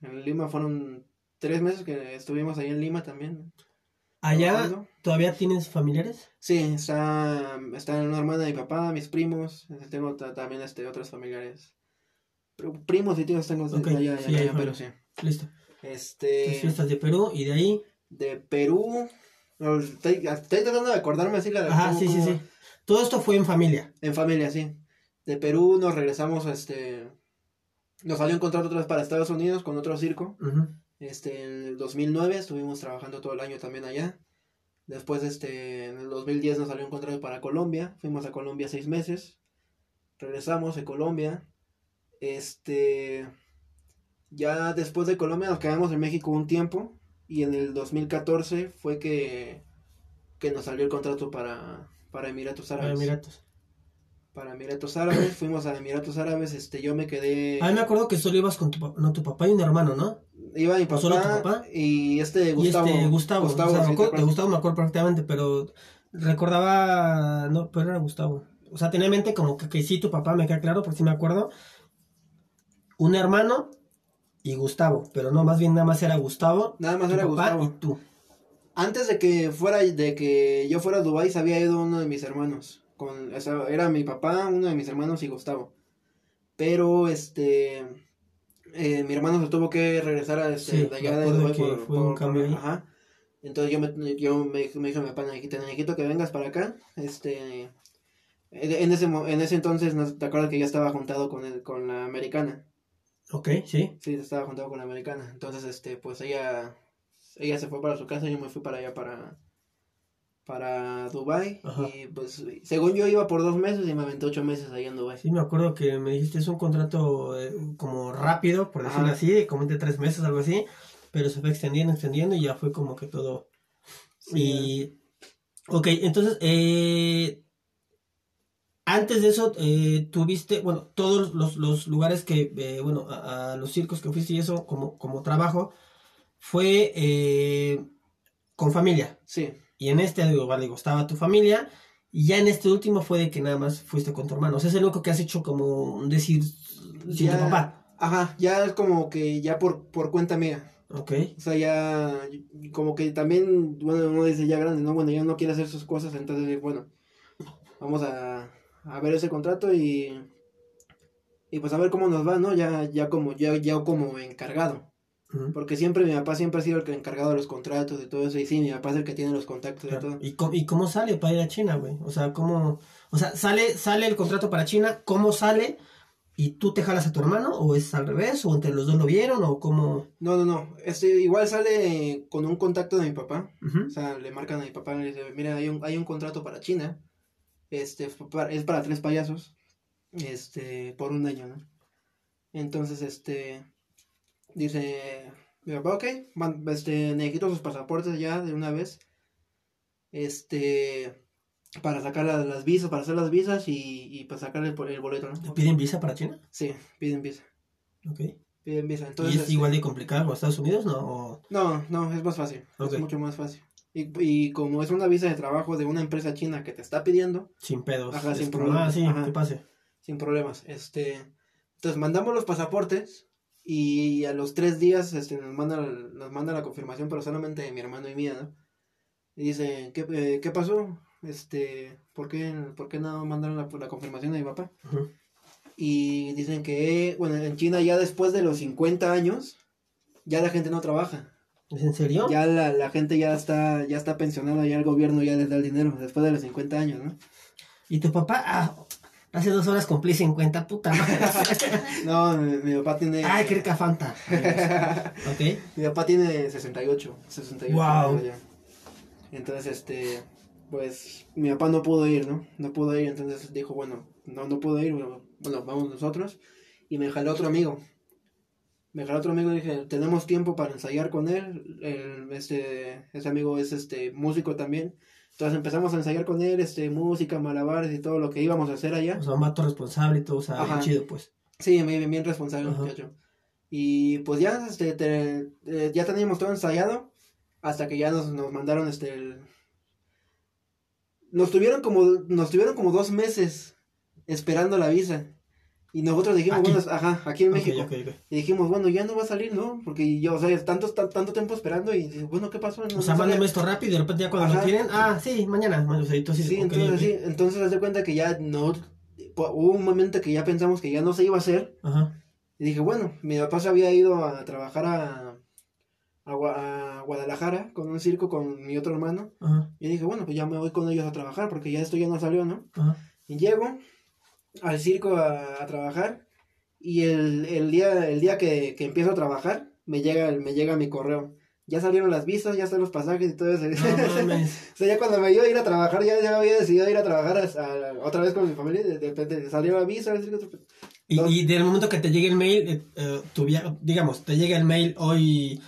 en Lima fueron tres meses que estuvimos ahí en Lima también. Allá, trabajando. ¿todavía tienes familiares? Sí, está, está una hermana de mi papá, mis primos. este, Tengo ta- también este, otros familiares. Pri- Primos y tíos tengo allá, sí, allá, pero sí. Listo. Este. Fiestas de Perú y de ahí. de Perú. Estoy, estoy tratando de acordarme así la Ajá, cómo- sí, sí, cómo- sí. Todo esto fue en familia. En familia, sí. De Perú nos regresamos, este. Nos salió un contrato otra vez para Estados Unidos con otro circo. Este, en el 2009 estuvimos trabajando todo el año también allá. Después, este, en el 2010 nos salió un contrato para Colombia. Fuimos a Colombia seis meses. Regresamos de Colombia. Este, ya después de Colombia nos quedamos en México un tiempo. Y en el 2014 fue que, que nos salió el contrato para, para Emiratos Para Árabes. Emiratos. Para Emiratos Árabes. Fuimos a Emiratos Árabes. Este, yo me quedé. Ah, me acuerdo que solo ibas con tu papá, no, tu papá y un hermano, ¿no? Iba mi ¿O solo tu papá, papá? y este Gustavo. y este Gustavo. Gustavo, o sea, me ¿te acuerdo- de? Gustavo me acuerdo prácticamente, pero recordaba, no, pero era Gustavo. O sea, tenía en mente como que, que sí, tu papá, me queda claro, porque sí me acuerdo. Un hermano y Gustavo, pero no, más bien nada más era Gustavo, Nada más era papá Gustavo. y tú. Antes de que fuera, de que yo fuera a Dubái, se había ido uno de mis hermanos. Con, o sea, era mi papá, uno de mis hermanos y Gustavo. Pero, este, eh, mi hermano se tuvo que regresar a, este, Sí, de allá de por, un cambio ajá. Entonces yo me, yo me, me dijo mi papá, necesito, necesito que vengas para acá. Este, en ese, en ese entonces, te acuerdas que ya estaba juntado con, el, con la americana. Ok, sí. Sí, estaba juntado con la americana. Entonces, este, pues ella, ella se fue para su casa y yo me fui para allá para, para Dubai Ajá. Y pues, según yo iba por dos meses y me aventé ocho meses ahí en Dubai Sí, me acuerdo que me dijiste es un contrato eh, como rápido, por decirlo Ajá. así, como de tres meses, algo así, pero se fue extendiendo, extendiendo y ya fue como que todo. Y, ok, entonces, eh, antes de eso, eh, tuviste, bueno, todos los, los lugares que, eh, bueno, a, a los circos que fuiste y eso, como, como trabajo, fue eh, con familia. Sí, Y en este, digo, vale, digo, estaba tu familia. Y ya en este último fue de que nada más fuiste con tu hermano. O sea, es el único que has hecho como decir sin Ya. tu papá. ajá, ya es como que ya por, por cuenta mía. Ok. O sea, ya como que también, bueno, uno dice ya grande, ¿no? Bueno, ya no quiere hacer sus cosas, entonces, bueno, vamos a, a ver ese contrato y, y pues a ver cómo nos va, ¿no? Ya, ya como, ya, ya como encargado. Porque siempre mi papá siempre ha sido el que encargado de los contratos y todo eso, y sí, mi papá es el que tiene los contactos y todo. ¿Y, cómo, ¿Y cómo sale para ir a China, güey? O sea, ¿cómo...? O sea, sale, sale el contrato para China, ¿cómo sale? ¿Y tú te jalas a tu hermano? ¿O es al revés? ¿O entre los dos lo vieron? ¿O cómo...? No, no, no, este igual sale con un contacto de mi papá. O sea, le marcan a mi papá y le dice, mira, hay un, hay un contrato para China. Este, es para tres payasos. Este, por un año, ¿no? Entonces, este, dice, ok, man- este, necesito sus pasaportes ya de una vez. Este, para sacar la- las visas, para hacer las visas y, y para sacar el, el boleto, ¿Te piden visa para China? Sí, piden visa, Ok. piden visa. Entonces, ¿Y es este, igual de complicado Estados Unidos, no? ¿O- No, no, es más fácil. Ok. Es mucho más fácil. Y, y como es una visa de trabajo de una empresa china que te está pidiendo, Sin pedos. Ajá, sin problemas. Ah, sí, que pase. sin problemas. Este, entonces mandamos los pasaportes y a los tres días este, nos manda nos manda la confirmación, pero solamente de mi hermano y mía, ¿no? Y dice, ¿qué, eh, ¿qué pasó? Este, ¿por qué, ¿por qué no mandaron la, la confirmación de mi papá? Y dicen que, bueno, en China ya después de los 50 años, ya la gente no trabaja. ¿Es en serio? Ya la, la gente ya está, ya está pensionada, ya el gobierno ya les da el dinero después de los 50 años, ¿no? ¿Y tu papá? Ah, hace dos horas cumplí 50, puta madre. No, mi, mi papá tiene... Ay, qué rica Fanta. ok. Mi papá tiene 68, 68 Guau. años ya. Entonces, este, pues, mi papá no pudo ir, ¿no? No pudo ir, entonces dijo, bueno, no, no pudo ir, bueno, bueno, vamos nosotros. Y me jaló otro amigo. Me jaló otro amigo y dije, tenemos tiempo para ensayar con él. El- este, ese amigo es, este, músico también. Entonces empezamos a ensayar con él, este, música, malabares y todo lo que íbamos a hacer allá. O sea, un vato responsable y todo, o sea, bien chido, pues. Sí, bien, bien responsable Ajá. muchacho. Y pues ya, este, te- eh, ya teníamos todo ensayado hasta que ya nos, nos mandaron este... el- Nos tuvieron como, nos tuvieron como dos meses esperando la visa. Y nosotros dijimos, Aquí. bueno, ajá, aquí en México. ok, ok. Y dijimos, bueno, ya no va a salir, ¿no? Porque yo, o sea, tanto, tan- tanto tiempo esperando y, bueno, ¿qué pasó? No- O sea, no mándame esto rápido y de repente ya cuando lo Ajá. quieren, ah, sí, mañana. O sea, entonces, Sí, entonces, sí, entonces haz de cuenta que ya no, hubo un momento que ya pensamos que ya no se iba a hacer. Ajá. Y dije, bueno, mi papá se había ido a trabajar a, a, a Guadalajara con un circo con mi otro hermano. Ajá. Y dije, bueno, pues ya me voy con ellos a trabajar porque ya esto ya no salió, ¿no? Ajá. Y llego al circo a, a trabajar y el, el día, el día que, que empiezo a trabajar me llega, me llega mi correo. Ya salieron las visas, ya están los pasajes y todo eso. No. O sea, ya cuando me iba a ir a trabajar, ya, ya había decidido ir a trabajar a- a- otra vez con mi familia. De, repente salió la visa. el circo, Y, y del momento que te llegue el mail, eh, eh, tu via- digamos, te llega el mail hoy,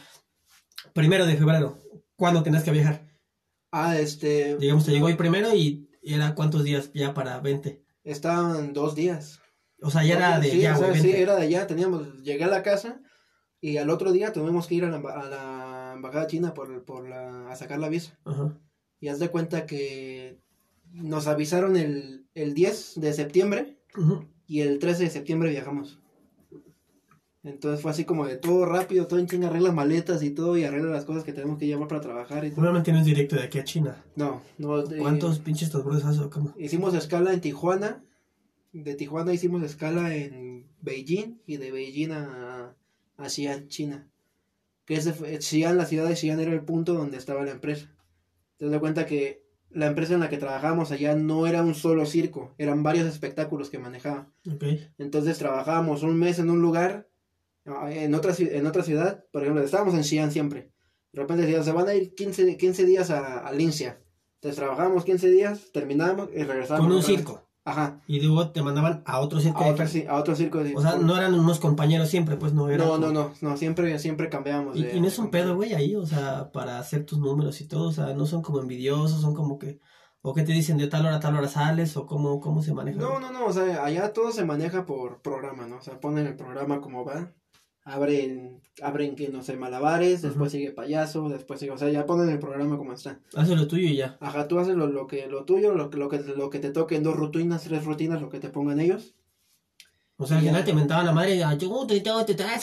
primero de febrero, ¿cuándo tenías que viajar? Ah, este. Digamos, te llegó hoy primero y y era cuántos días ya para 20. Estaban dos días. O sea, ya era de sí, ya, o sea, güey, sí, 20. era de allá. Teníamos, llegué a la casa y al otro día tuvimos que ir a la, a la embajada china por, por la, a sacar la visa. Ajá. Y haz de cuenta que nos avisaron el, el 10 de septiembre y el 13 de septiembre viajamos. Entonces fue así como de todo rápido, todo en chinga, arregla maletas y todo y arregla las cosas que tenemos que llevar para trabajar y todo. No es directo de aquí a China. No, no. eh, ¿Cuántos pinches transbordos haces o cómo? Hicimos escala en Tijuana. De Tijuana hicimos escala en Beijing y de Beijing a, a Xi'an, China. Que ese fue, Xi'an, la ciudad de Xi'an era el punto donde estaba la empresa. Te das cuenta que la empresa en la que trabajábamos allá no era un solo circo, eran varios espectáculos que manejaba. Ok. Entonces trabajábamos un mes en un lugar, en otra, ci- en otra ciudad, por ejemplo, estábamos en Xi'an siempre. De repente decían, se van a ir 15, 15 días a, a Lincia. Entonces trabajábamos 15 días, terminábamos y regresábamos. Con un vez. circo. Ajá. Y luego te mandaban a otro circo. A otro, a otro circo. de- O sea, no eran unos compañeros siempre, pues no eran. no, no, no, no, siempre, siempre cambiábamos. Y, de- y no es un pedo, güey, ahí, o sea, para hacer tus números y todo, o sea, no son como envidiosos, son como que, o que te dicen de tal hora a tal hora sales, o cómo, cómo se maneja. No, no, no, o sea, allá todo se maneja por programa, ¿no? O sea, ponen el programa como va, abren, abren que no sé, malabares, después sigue payaso, después sigue, o sea, ya ponen el programa como está. Haces lo tuyo y ya. Ajá, tú haces lo, lo que, lo tuyo, lo, que- lo que, lo que te toque en dos rutinas, tres rutinas, lo que te pongan ellos. O sea, al final te mentaban la madre, "Ah, yo te tengo, te traes,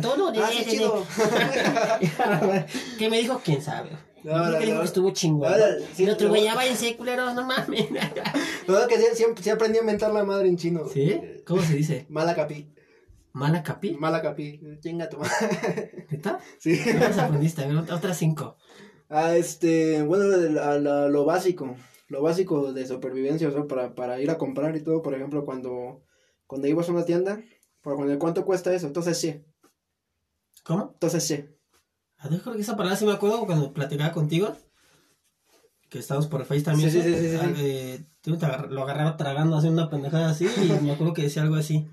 todo, no, Ah. ¿Qué me dijo? ¿Quién sabe? No, no, que no. estuvo chingón. No, ¿no? otro, güey, ya váyanse, culeros, no mames. No, que sí, siempre, sí aprendí a inventar la madre en chino. ¿Sí? ¿Cómo se dice? Malacapi. ¿Mala capi? Malacapi. Chinga tu madre. ¿Neta? Sí. ¿Qué más aprendiste? A ver, otras cinco. Ah, este, bueno, a la- lo básico, lo básico de supervivencia, o sea, para, para ir a comprar y todo, por ejemplo, cuando, cuando ibas a una tienda, por cuando, ¿cuánto cuesta eso? Entonces sí, ¿Cómo? entonces sí. A ver, creo que esa palabra sí me acuerdo cuando platicaba contigo. Que estábamos por Face también. Sí, sí, sí, sí, sí. Ah, eh, tú te agar- lo agarraba tragando haciendo una pendejada así y me acuerdo que decía algo así.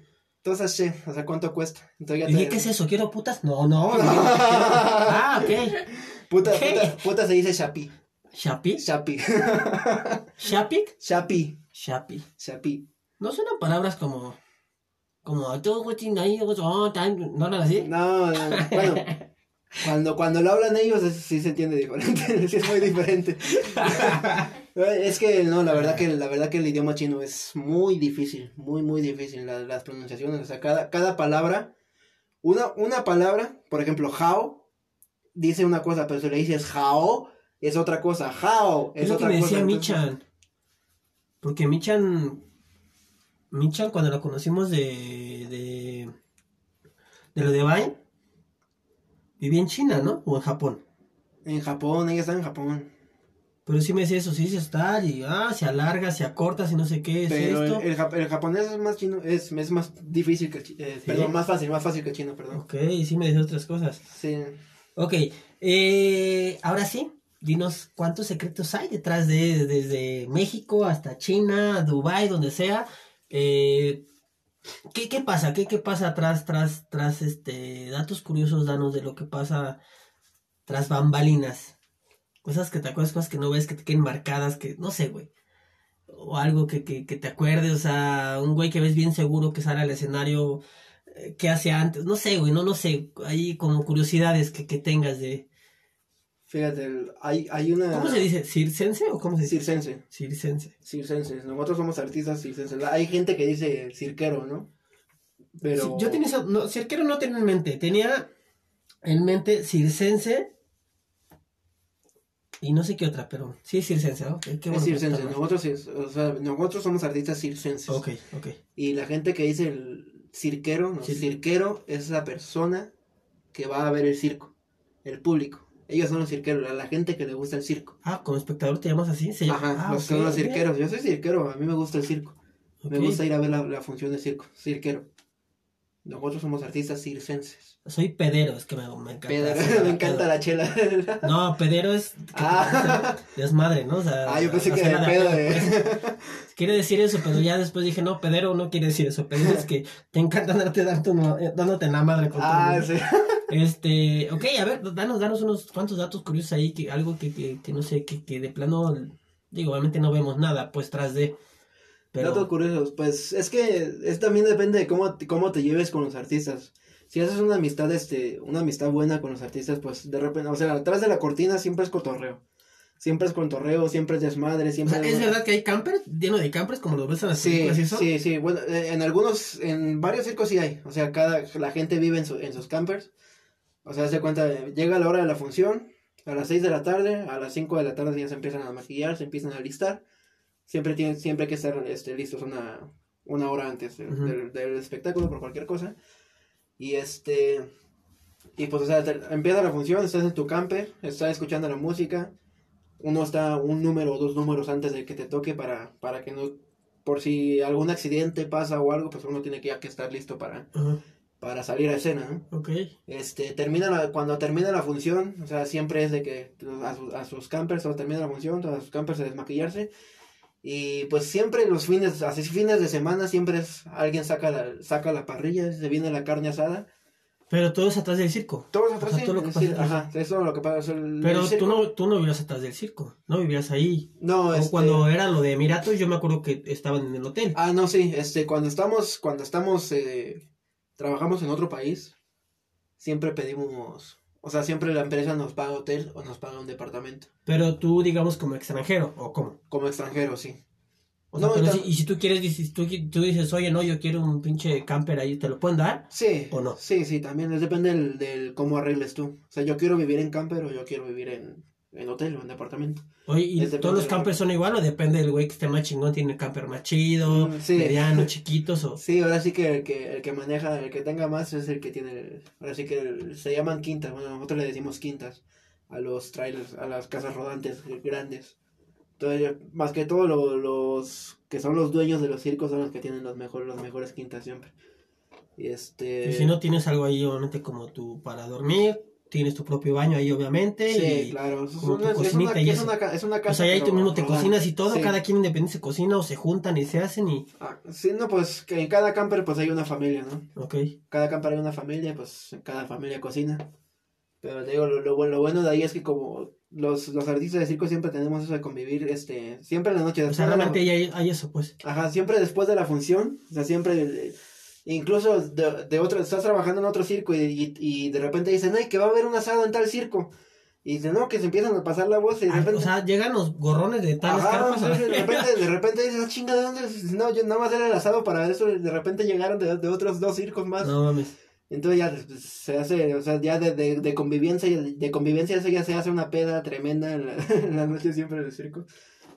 Entonces sí, o sea, ¿cuánto cuesta? Entonces ya Y ¿qué es eso? ¿Quiero putas? No, no. no, ah, ok. Puta, ¿Qué? puta, puta se dice shapi, ¿Shapi? shapi, ¿Shapik? shapi, Shapi. shapi. No suenan palabras como. Como. "Tú, güey, tin, ahí, güey, oh, tan", ¿No hablan así? No, no, bueno, cuando, cuando lo hablan ellos sí se entiende diferente, sí es muy diferente. Es que no, la verdad que la verdad que el idioma chino es muy difícil, muy muy difícil la- las pronunciaciones, o sea, cada, cada palabra una una palabra, por ejemplo, hao dice una cosa, pero si le dices hao es otra cosa, hao es, Es lo que otra me cosa. decía entonces- Michan. Porque Michan. Michan, cuando lo conocimos de. de. de lo de Vine. Vivía en China, ¿no? O en Japón. En Japón, ella está en Japón. Pero sí me decía eso, sí dice estar y ah, se alarga, se acorta, si no sé qué es Pero el, esto. el, jap- el japonés es más chino, es, es más difícil que el chi- eh, ¿Sí? perdón, más fácil, más fácil que el chino, perdón. Ok, sí me decía otras cosas. Sí. Ok, eh, ahora sí, dinos cuántos secretos hay detrás de desde México hasta China, Dubai, donde sea. Eh, ¿qué, ¿Qué pasa? ¿Qué, ¿Qué pasa tras, tras, tras este datos curiosos, danos de lo que pasa tras bambalinas? Cosas que te acuerdas, cosas que no ves, que te queden marcadas, que no sé, güey. O algo que, que, que te acuerdes, o sea, un güey que ves bien seguro que sale al escenario. eh, qué hace antes. No sé, güey, no, no sé. Hay como curiosidades que, que tengas de. Fíjate, hay, hay una... ¿Cómo se dice? ¿Circense o cómo se dice? Circense. Circense. Circenses. Nosotros somos artistas circenses. Hay gente que dice cirquero, ¿no? Pero... Yo tenía eso. No, cirquero no tenía en mente. Tenía en mente circense. Y no sé qué otra, pero sí es circense, ¿no? Qué, es circense. Nosotros, es- o sea, nosotros somos artistas circenses. Ok, ok. Y la gente que dice el cirquero, no, Sí. cirquero es la persona que va a ver el circo, el público. Ellos son los cirqueros, la, la gente que le gusta el circo. Ah, como espectador te llamas así. Se llama- Ajá, ah, los, ok, son los cirqueros. Yo soy cirquero, a mí me gusta el circo. Me gusta ir a ver la, la función de circo, cirquero. Nosotros somos artistas circenses. Soy pedero, es que me, me encanta. Pedro, hacer me encanta la chela. No, pedero es. Ah. Es madre, ¿no? O sea, Ah, yo pensé que de pedo pues. Quiere decir eso, pero ya después dije, no, pedero no quiere decir eso. Pedero es que te encanta darte, darte una- eh, dándote en la madre con Ah, sí. Este, ok, a ver, danos, danos unos cuantos datos curiosos ahí, que algo que, que, que no sé, que, que de plano, digo, obviamente no vemos nada, pues tras de. Pero, Datos curiosos, pues es que es también depende de cómo, te- cómo te lleves con los artistas. Si haces una amistad, este, una amistad buena con los artistas, pues de repente, o sea, atrás de la cortina siempre es cotorreo. Siempre es cotorreo, siempre es desmadre, o siempre sea, ¿es verdad que hay campers, lleno de campers, como lo ves en las Sí, películas y eso? sí, sí. Bueno, eh, en algunos, en varios circos sí hay. O sea, cada, la gente vive en, su- en sus campers. O sea, se cuenta, llega la hora de la función, a las 6 de la tarde, a las 5 de la tarde ya se empiezan a maquillar, se empiezan a listar. Siempre tienen, siempre hay que estar este, listos una, una hora antes del, Ujú. del- del espectáculo por cualquier cosa. Y este, y pues, o sea, te- empieza la función, estás en tu camper, estás escuchando la música. Uno está un número o dos números antes de que te toque para, para que no, por si algún accidente pasa o algo, pues uno tiene que ya que estar listo para, Ajá, para salir a escena, ¿no? ok. Este, termina la- cuando termina la función, o sea, siempre es de que a, sus- a sus campers, cuando termina la función, a sus campers a desmaquillarse. Y pues siempre los fines, así fines de semana, siempre es, alguien saca la, saca la parrilla, se viene la carne asada. Pero todo es atrás del circo. Todos atrás, O sea, sí, todo lo que es pasa atrás. ajá, eso es lo que pasa. o sea, Pero el tú no, tú no vivías atrás del circo, no vivías ahí. No, O este- cuando era lo de Emiratos, yo me acuerdo que estaban en el hotel. Ah, no, sí, este, cuando estamos, cuando estamos, eh, trabajamos en otro país, siempre pedimos, o sea, siempre la empresa nos paga hotel o nos paga un departamento, Pero tú, digamos, como extranjero, ¿o cómo? como extranjero, sí. O sea, No, pero si- y si tú quieres, dices, tú, tú dices, oye, no, yo quiero un pinche camper ahí, ¿te lo pueden dar? Sí. ¿O no? Sí, sí, también es depende del, del cómo arregles tú. O sea, yo quiero vivir en camper o yo quiero vivir en, en hotel o en departamento. Oye, ¿y Es depende todos los campers son igual o depende del güey que esté más chingón, tiene el camper más chido, Mm, sí. mediano, chiquitos o... Sí, ahora sí que el que, el que maneja, el que tenga más es el que tiene, ahora sí que el- se llaman quintas, bueno, nosotros le decimos quintas a los trailers, a las casas rodantes grandes. Entonces, más que todo lo- los que son los dueños de los circos son los que tienen los mejores, las mejores quintas siempre. Y este... Y si no tienes algo ahí, obviamente, como tú para dormir, tienes tu propio baño ahí, obviamente. Sí, y... claro. Es una, es una- y es una es una casa. O sea, ahí tú mismo te cocinas y todo, Sí. cada quien independiente se cocina o se juntan y se hacen y... Ah, sí, no, pues que en cada camper pues hay una familia, ¿no? Ok. Cada camper hay una familia, pues cada familia cocina. Pero te digo, lo, lo, bueno- lo bueno de ahí es que como los, los artistas de circo siempre tenemos eso de convivir, este, siempre en la noche. O sea, después de la- realmente ahí hay, hay eso, pues. Ajá, siempre después de la función, o sea, siempre, eh, incluso de, de otro, estás trabajando en otro circo y, y, y de repente dicen, ay, que va a haber un asado en tal circo. Y dicen, no, que se empiezan a pasar la voz y de Ay, repente... o sea, llegan los gorrones de tales Ajá, carpas. sí, de repente, de repente dices, ah, chinga, ¿de dónde? es?". No, yo nada más era el asado para eso, de repente llegaron de, de otros dos circos más. No mames. Entonces ya pues, se hace, o sea, ya de, de, de convivencia, de convivencia eso ya se hace una peda tremenda en la, en la noche siempre en el circo.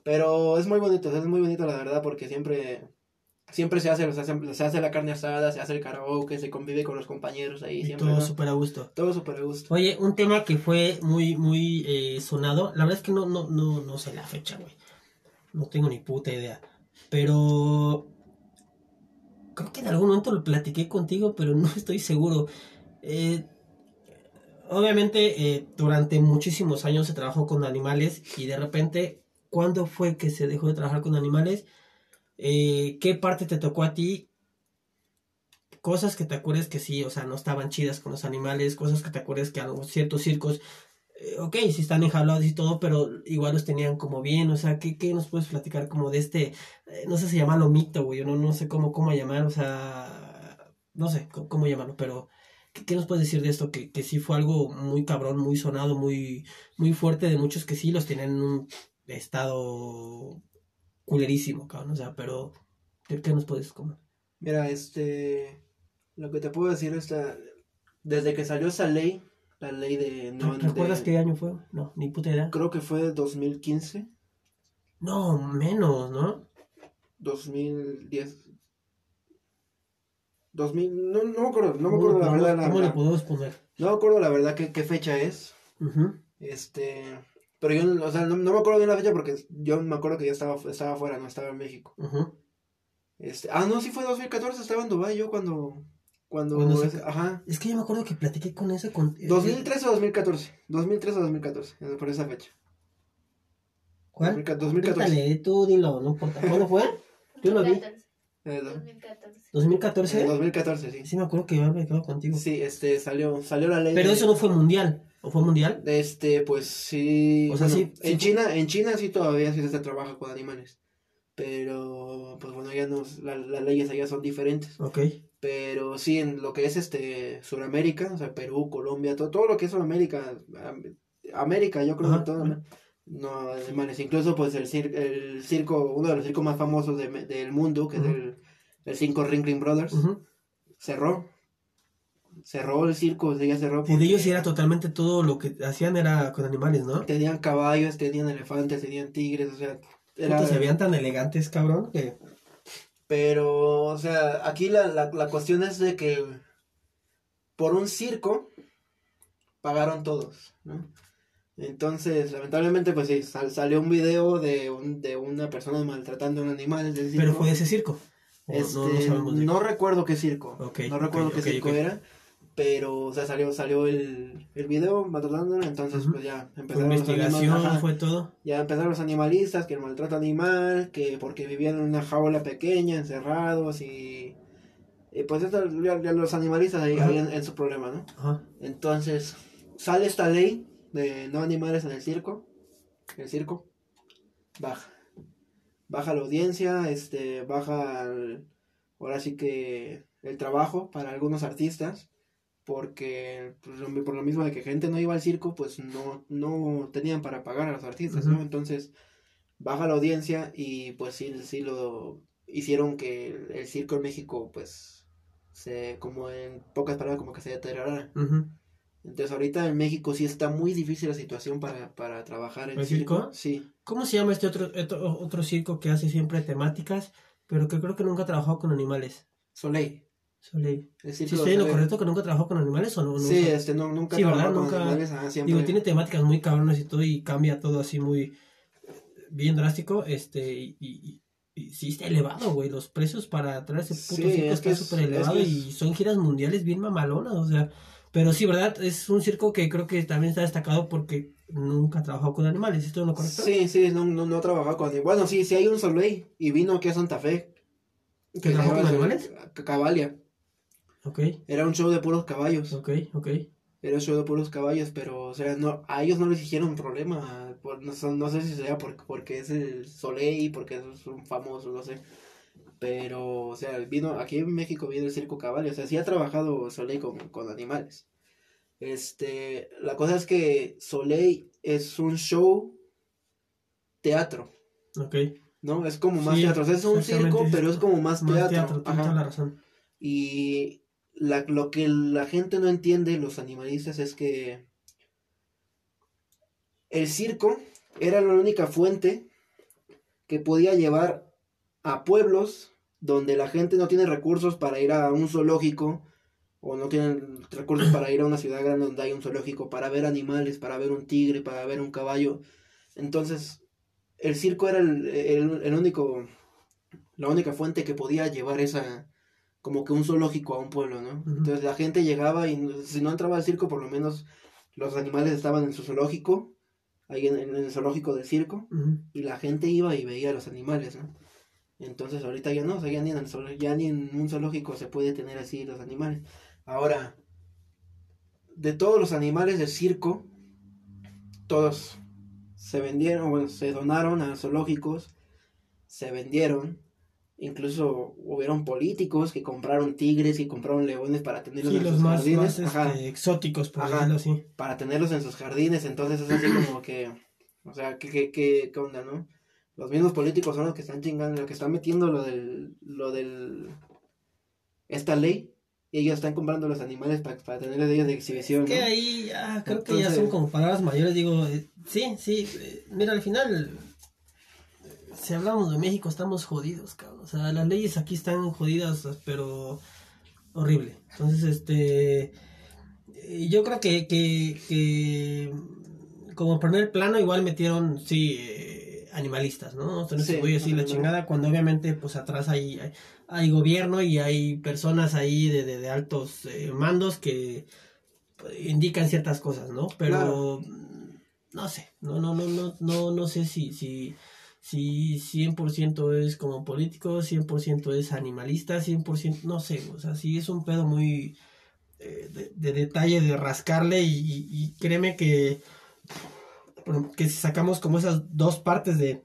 Pero es muy bonito, o sea, es muy bonito la verdad porque siempre, siempre se hace, o sea, se, se hace la carne asada, se hace el karaoke, se convive con los compañeros ahí, Y siempre. todo ¿no? súper a gusto. Todo súper a gusto. Oye, un tema que fue muy, muy eh, sonado. La verdad es que no, no, no, no sé la fecha, güey. No tengo ni puta idea. Pero creo que en algún momento lo platiqué contigo, pero no estoy seguro. Eh, obviamente, eh, durante muchísimos años se trabajó con animales y de repente, ¿cuándo fue que se dejó de trabajar con animales? Eh, ¿Qué parte te tocó a ti? Cosas que te acuerdes que sí, o sea, no estaban chidas con los animales, cosas que te acuerdes que a ciertos circos, eh, ok, sí están enjaulados y todo, pero igual los tenían como bien, o sea, ¿qué, qué nos puedes platicar como de este, eh, no sé si llamarlo mito, güey, no, no sé cómo, cómo llamar, o sea, no sé cómo llamarlo, pero ¿qué, qué nos puedes decir de esto? Que, que sí fue algo muy cabrón, muy sonado, muy, muy fuerte de muchos que sí los tienen en un estado culerísimo, cabrón, o sea, pero ¿qué, qué nos puedes como? Mira, este, lo que te puedo decir es la- desde que salió esa ley, la ley de... No, ¿Recuerdas de- qué año fue? No, ni puta idea. Creo que fue 2015, No, menos, ¿no? 2010. 2000, no, no me acuerdo, no me ¿Cómo acuerdo le la verdad. la- ¿Cómo le la- podemos poner? no me acuerdo la verdad qué, qué fecha es. Este, pero yo, o sea, no, no me acuerdo bien la fecha porque yo me acuerdo que ya estaba, estaba afuera, no estaba en México. Ujú. Este, ah, no, sí fue 2014, estaba en Dubái yo cuando, cuando, Cuando se- ese- ajá, Es que yo me acuerdo que platiqué con ese con... 2013 o 2014, 2013 o 2014, eh, por esa fecha. ¿Cuál? 2014. Cuéntale, tú dilo, no importa. ¿Cuándo fue? Yo lo vi. 2014, Eh, do- 2014. ¿2014? en 2014, sí. Sí me acuerdo que yo había quedado contigo. Sí, este, salió, salió la ley. Pero de- eso no fue mundial. ¿O fue mundial? Este, pues sí. O sea, bueno, sí- sí En fue- China, en China sí todavía sí se trabaja con animales. Pero, pues bueno, ya no, la- las leyes allá son diferentes. Ok. Pero sí, en lo que es este Sudamérica, o sea, Perú, Colombia, todo, todo lo que es Sudamérica, Am- América, yo creo Ajá, que todo. No animales. Incluso, pues el, cir- el circo, uno de los circos más famosos de del mundo, que es el, el circo Ringling Brothers, cerró. Cerró el circo, ya cerró. Y de ellos era totalmente todo lo que hacían era con animales, ¿no? Tenían caballos, tenían elefantes, tenían tigres, o sea, era- Puta, se veían tan elegantes, cabrón, que... Pero, o sea, aquí la, la, la cuestión es de que por un circo pagaron todos, ¿no? Entonces, lamentablemente, pues sí, sal- salió un video de, un, de una persona maltratando a un animal. del Pero fue de ese circo. Este, no, no sabemos de- no recuerdo qué circo. No recuerdo qué circo era. Pero, o sea, salió, salió el, el video maltratándolo. Entonces, pues ya Fue empezaron los investigación, animales- ajá. fue todo. Ya empezaron los animalistas, que el maltrato animal, que porque vivían en una jaula pequeña, encerrados y... Y pues esto, ya, ya los animalistas ahí, ahí en, en su problema, ¿no? Entonces, sale esta ley de no animales en el circo. El circo baja. Baja la audiencia, este, baja el- ahora sí que el trabajo para algunos artistas. Porque pues, por lo mismo de que gente no iba al circo, pues no, no tenían para pagar a los artistas, ¿no? Entonces, baja la audiencia y pues sí, sí lo hicieron que el, el circo en México, pues, se, como en pocas palabras, como que se deteriorara. Entonces ahorita en México sí está muy difícil la situación para, para trabajar en ¿El circo? Sí. ¿Cómo se llama este otro, otro, otro circo que hace siempre temáticas, pero que creo que nunca ha trabajado con animales? Soleil. Soleil. El ¿Sí circo estoy de en lo correcto que nunca trabajó con animales o no? Sí, Nunca. este, no, nunca Sí, trabajó ¿verdad? con Nunca- animales, ajá, siempre. Digo, tiene temáticas muy cabronas y todo y cambia todo así muy bien drástico, este, y, y, y sí está elevado, güey, los precios para traer ese puto Sí, circo es está es- súper es elevado que y son giras mundiales bien mamalonas, o sea, pero sí, ¿verdad? Es un circo que creo que también está destacado porque nunca ha trabajado con animales, ¿esto es lo correcto? Sí, sí, no, no, no ha trabajado con animales. Bueno, sí, sí hay un Soleil y vino aquí a Santa Fe. ¿Que trabajó con animales? Cabalia. Ok, Era un show de puros caballos. ok, ok. Era un show de puros caballos, pero, o sea, no, a ellos no les hicieron problema. Por, no, no sé si sea porque, porque es el Soleil, porque es un famoso, no sé. Pero, o sea, vino, aquí en México viene el circo Caballo. O sea, sí ha trabajado Soleil con, con animales. Este, la cosa es que Soleil es un show teatro, Ok. ¿no? Es como más Sí, teatro. O sea, es un circo, pero es como más teatro. Más teatro, Ajá. toda la razón. Y la, lo que la gente no entiende, los animalistas, es que el circo era la única fuente que podía llevar a pueblos donde la gente no tiene recursos para ir a un zoológico o no tienen recursos para ir a una ciudad grande donde hay un zoológico para ver animales, para ver un tigre, para ver un caballo. Entonces, el circo era el, el- el único, la única fuente que podía llevar esa, como que un zoológico a un pueblo, ¿no? Entonces la gente llegaba y si no entraba al circo, por lo menos los animales estaban en su zoológico, ahí en, en el zoológico del circo, y la gente iba y veía a los animales, ¿no? Entonces ahorita ya no, o sea, ya ni en, el ya ni en un zoológico se puede tener así los animales. Ahora, de todos los animales del circo, todos se vendieron, bueno, se donaron a zoológicos, se vendieron Incluso hubieron políticos que compraron tigres, y compraron leones para tenerlos Sí, en los sus más, jardines. más, Ajá, este, exóticos, por Ajá. decirlo así. para tenerlos en sus jardines. Entonces es así como que, o sea, ¿qué, qué, qué, qué onda, no? Los mismos políticos son los que están chingando, los que están metiendo lo del, lo del, esta ley. Y ellos están comprando los animales para, para tenerlos de ellos de exhibición, Que ¿no? ahí ya, creo que ya son como palabras mayores, digo, eh, sí, sí, eh, mira, al final, eh, si hablamos de México, estamos jodidos, cabrón, o sea, las leyes aquí están jodidas, pero horrible, entonces, este, yo creo que, que, que como primer plano igual metieron, sí, eh, animalistas, ¿no? Entonces, Sí, voy a decir la chingada, cuando obviamente, pues atrás hay, hay, hay gobierno y hay personas ahí de, de, de altos eh, mandos que indican ciertas cosas, ¿no? Pero Claro. mm, no sé, no, no, no, no, no, no sé si, si, si 100% es como político, 100% es animalista, 100%, no sé, o sea, sí es un pedo muy eh, de, de detalle de rascarle y, y- y créeme que, que si sacamos como esas dos partes de,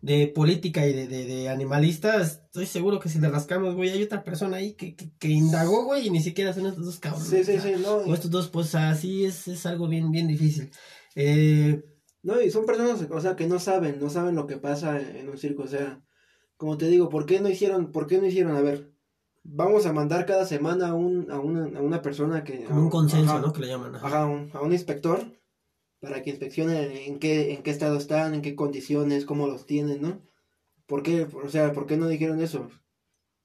de política y de, de, de animalista, estoy seguro que si le rascamos, güey, hay otra persona ahí que, que, que indagó, güey, y ni siquiera son estos dos cabrones. Sí, sí, o sea, sí, no. o estos dos, pues así es, es algo bien, bien difícil. Eh, no, y son personas, o sea, que no saben, no saben lo que pasa en, en un circo. O sea, como te digo, ¿por qué no hicieron, por qué no hicieron, a ver, vamos a mandar cada semana a, un, a, una, a una persona que... como un consenso, ajá, ¿no? Que le llaman. ajá. Ajá, a un, a un inspector para que inspeccione en qué, en qué estado están, en qué condiciones, cómo los tienen, ¿no? ¿Por qué, o sea, por qué no dijeron eso?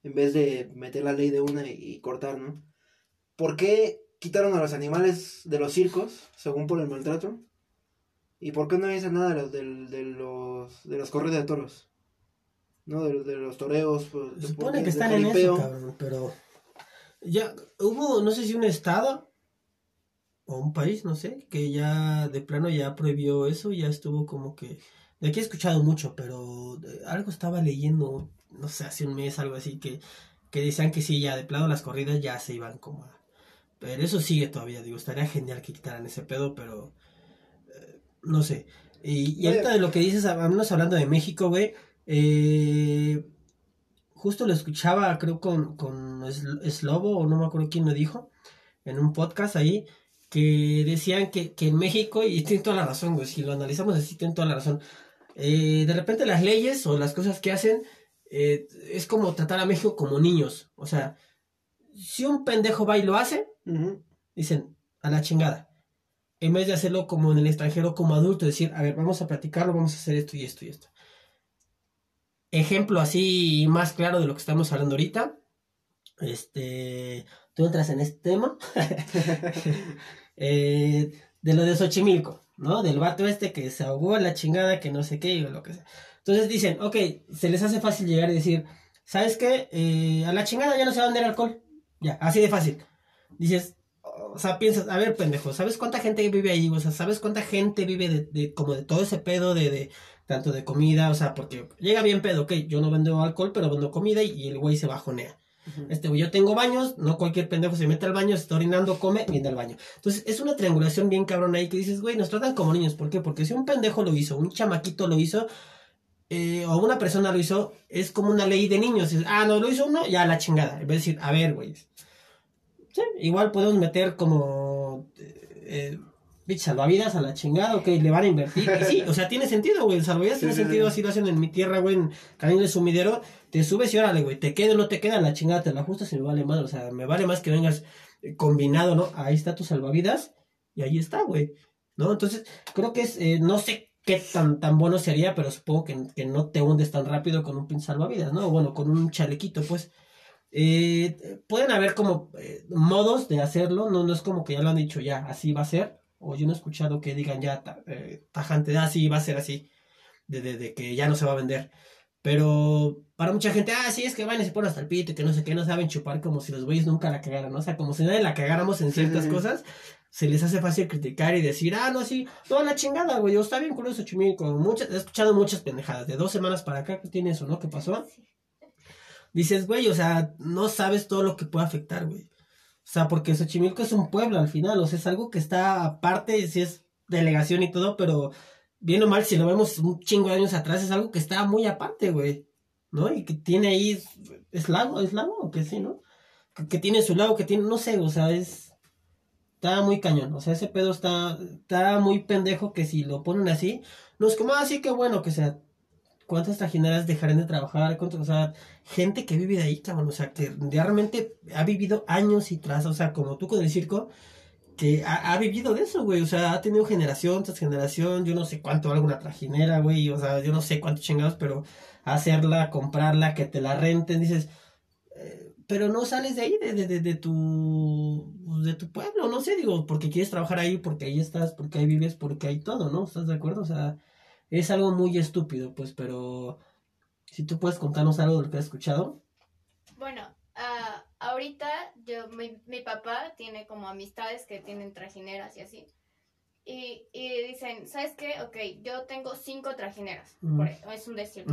En vez de meter la ley de una y, cortar, ¿no? ¿Por qué quitaron a los animales de los circos, según por el maltrato? ¿Y por qué no dicen nada de los, del- de, los, de los corridos de toros? ¿No? De, los- de los toreos. pues, Se de- supone de que están en eso, cabrón, pero ya hubo, no sé si un estado o un país, no sé, que ya de plano ya prohibió eso, ya estuvo como que, de aquí he escuchado mucho, pero eh, algo estaba leyendo, no sé, hace un mes, algo así, que, que decían que sí, ya de plano las corridas ya se iban como a... Pero eso sigue todavía, digo, estaría genial que quitaran ese pedo, pero eh, no sé. Y, ahorita de lo que dices, al menos hablando de México, güey, eh, justo lo escuchaba, creo, con, con Sl- Slobo, o no me acuerdo quién lo dijo, en un podcast ahí, que decían que, que en México, y tienen toda la razón, güey, si lo analizamos así, tienen toda la razón, eh, de repente las leyes o las cosas que hacen eh, es como tratar a México como niños, o sea, si un pendejo va y lo hace, dicen, a la chingada. En vez de hacerlo como en el extranjero, como adulto, decir, a ver, vamos a platicarlo, vamos a hacer esto y esto y esto. Ejemplo así más claro de lo que estamos hablando ahorita. Este, tú entras en este tema. Eh, de lo de Xochimilco, ¿no? Del vato este que se ahogó la chingada, que no sé qué, o lo que sea. Entonces dicen, ok, se les hace fácil llegar y decir, ¿sabes qué? Eh, a la chingada ya no se va a vender alcohol. Ya, así de fácil. Dices, o sea, piensas, a ver, pendejo, ¿sabes cuánta gente vive ahí? O sea, ¿sabes cuánta gente vive de, de como de todo ese pedo de, de tanto de comida? O sea, porque llega bien pedo, ok, yo no vendo alcohol, pero vendo comida y el güey se bajonea. Ujú. Este, güey, yo tengo baños, no cualquier pendejo se mete al baño, se está orinando, come, viene al baño. Entonces, es una triangulación bien cabrón ahí que dices, güey, nos tratan como niños. ¿Por qué? Porque si un pendejo lo hizo, un chamaquito lo hizo, eh, o una persona lo hizo, es como una ley de niños. Ah, no, lo hizo uno, ya la chingada. En vez de decir, a ver, güey. Sí, igual podemos meter como. Eh, bicho, salvavidas a la chingada, ok, le van a invertir. Y sí, o sea, tiene sentido, güey. El salvavidas Sí, tiene sí, sentido, sí. así lo hacen en mi tierra, güey, en de Sumidero. Te subes y órale, güey, te queda o no te queda, la chingada te la ajustas y me vale más. O sea, me vale más que vengas eh, combinado, ¿no? Ahí está tu salvavidas y ahí está, güey. ¿No? Entonces, creo que es, eh, no sé qué tan, tan bueno sería, pero supongo que, que no te hundes tan rápido con un pin salvavidas, ¿no? Bueno, con un chalequito, pues. Eh, pueden haber como eh, modos de hacerlo, no, no es como que ya lo han dicho ya, así va a ser, o yo no he escuchado que digan ya ta- eh, tajante, ah, sí, va a ser así, de, de, de que ya no se va a vender. Pero para mucha gente, ah, sí, es que van y se ponen hasta el pito y que no sé qué, no saben chupar como si los güeyes nunca la cagaran, ¿no? O sea, como si nadie la cagáramos en ciertas sí, cosas, se les hace fácil criticar y decir, ah, no, sí, no, la chingada, güey, o está bien curioso Xochimilco. Muchas, he escuchado muchas pendejadas, de dos semanas para acá, ¿qué tiene eso, no? ¿Qué pasó? Dices, güey, o sea, no sabes todo lo que puede afectar, güey. O sea, porque Xochimilco es un pueblo al final, o sea, es algo que está aparte, si es delegación y todo, pero bien o mal, si lo vemos un chingo de años atrás, es algo que está muy aparte, güey. ¿no? Y que tiene ahí, ¿es lago? ¿Es lago o qué sí, no? Que, que tiene su lago, que tiene, no sé, o sea, es, está muy cañón, o sea, ese pedo está, está muy pendejo que si lo ponen así, no es como así que bueno, que sea, ¿cuántas trajineras dejarán de trabajar? ¿Cuántos, o sea, gente que vive de ahí, cabrón, o sea, que realmente ha vivido años y tras, o sea, como tú con el circo, que ha, ha vivido de eso, güey, o sea, ha tenido generación tras generación, yo no sé cuánto alguna trajinera, güey, o sea, yo no sé cuántos chingados, pero hacerla, comprarla, que te la renten, dices, eh, pero no sales de ahí, de, de, de, de tu, de tu pueblo, no sé, digo, porque quieres trabajar ahí, porque ahí estás, porque ahí vives, porque hay todo, ¿no? ¿Estás de acuerdo? O sea, es algo muy estúpido, pues, pero si tú puedes contarnos algo de lo que has escuchado. Bueno, ah, ahorita yo, mi, mi papá tiene como amistades que tienen trajineras y así. Y, y dicen, ¿sabes qué? Ok, yo tengo cinco trajineras. Ujú. por- e, es un decir.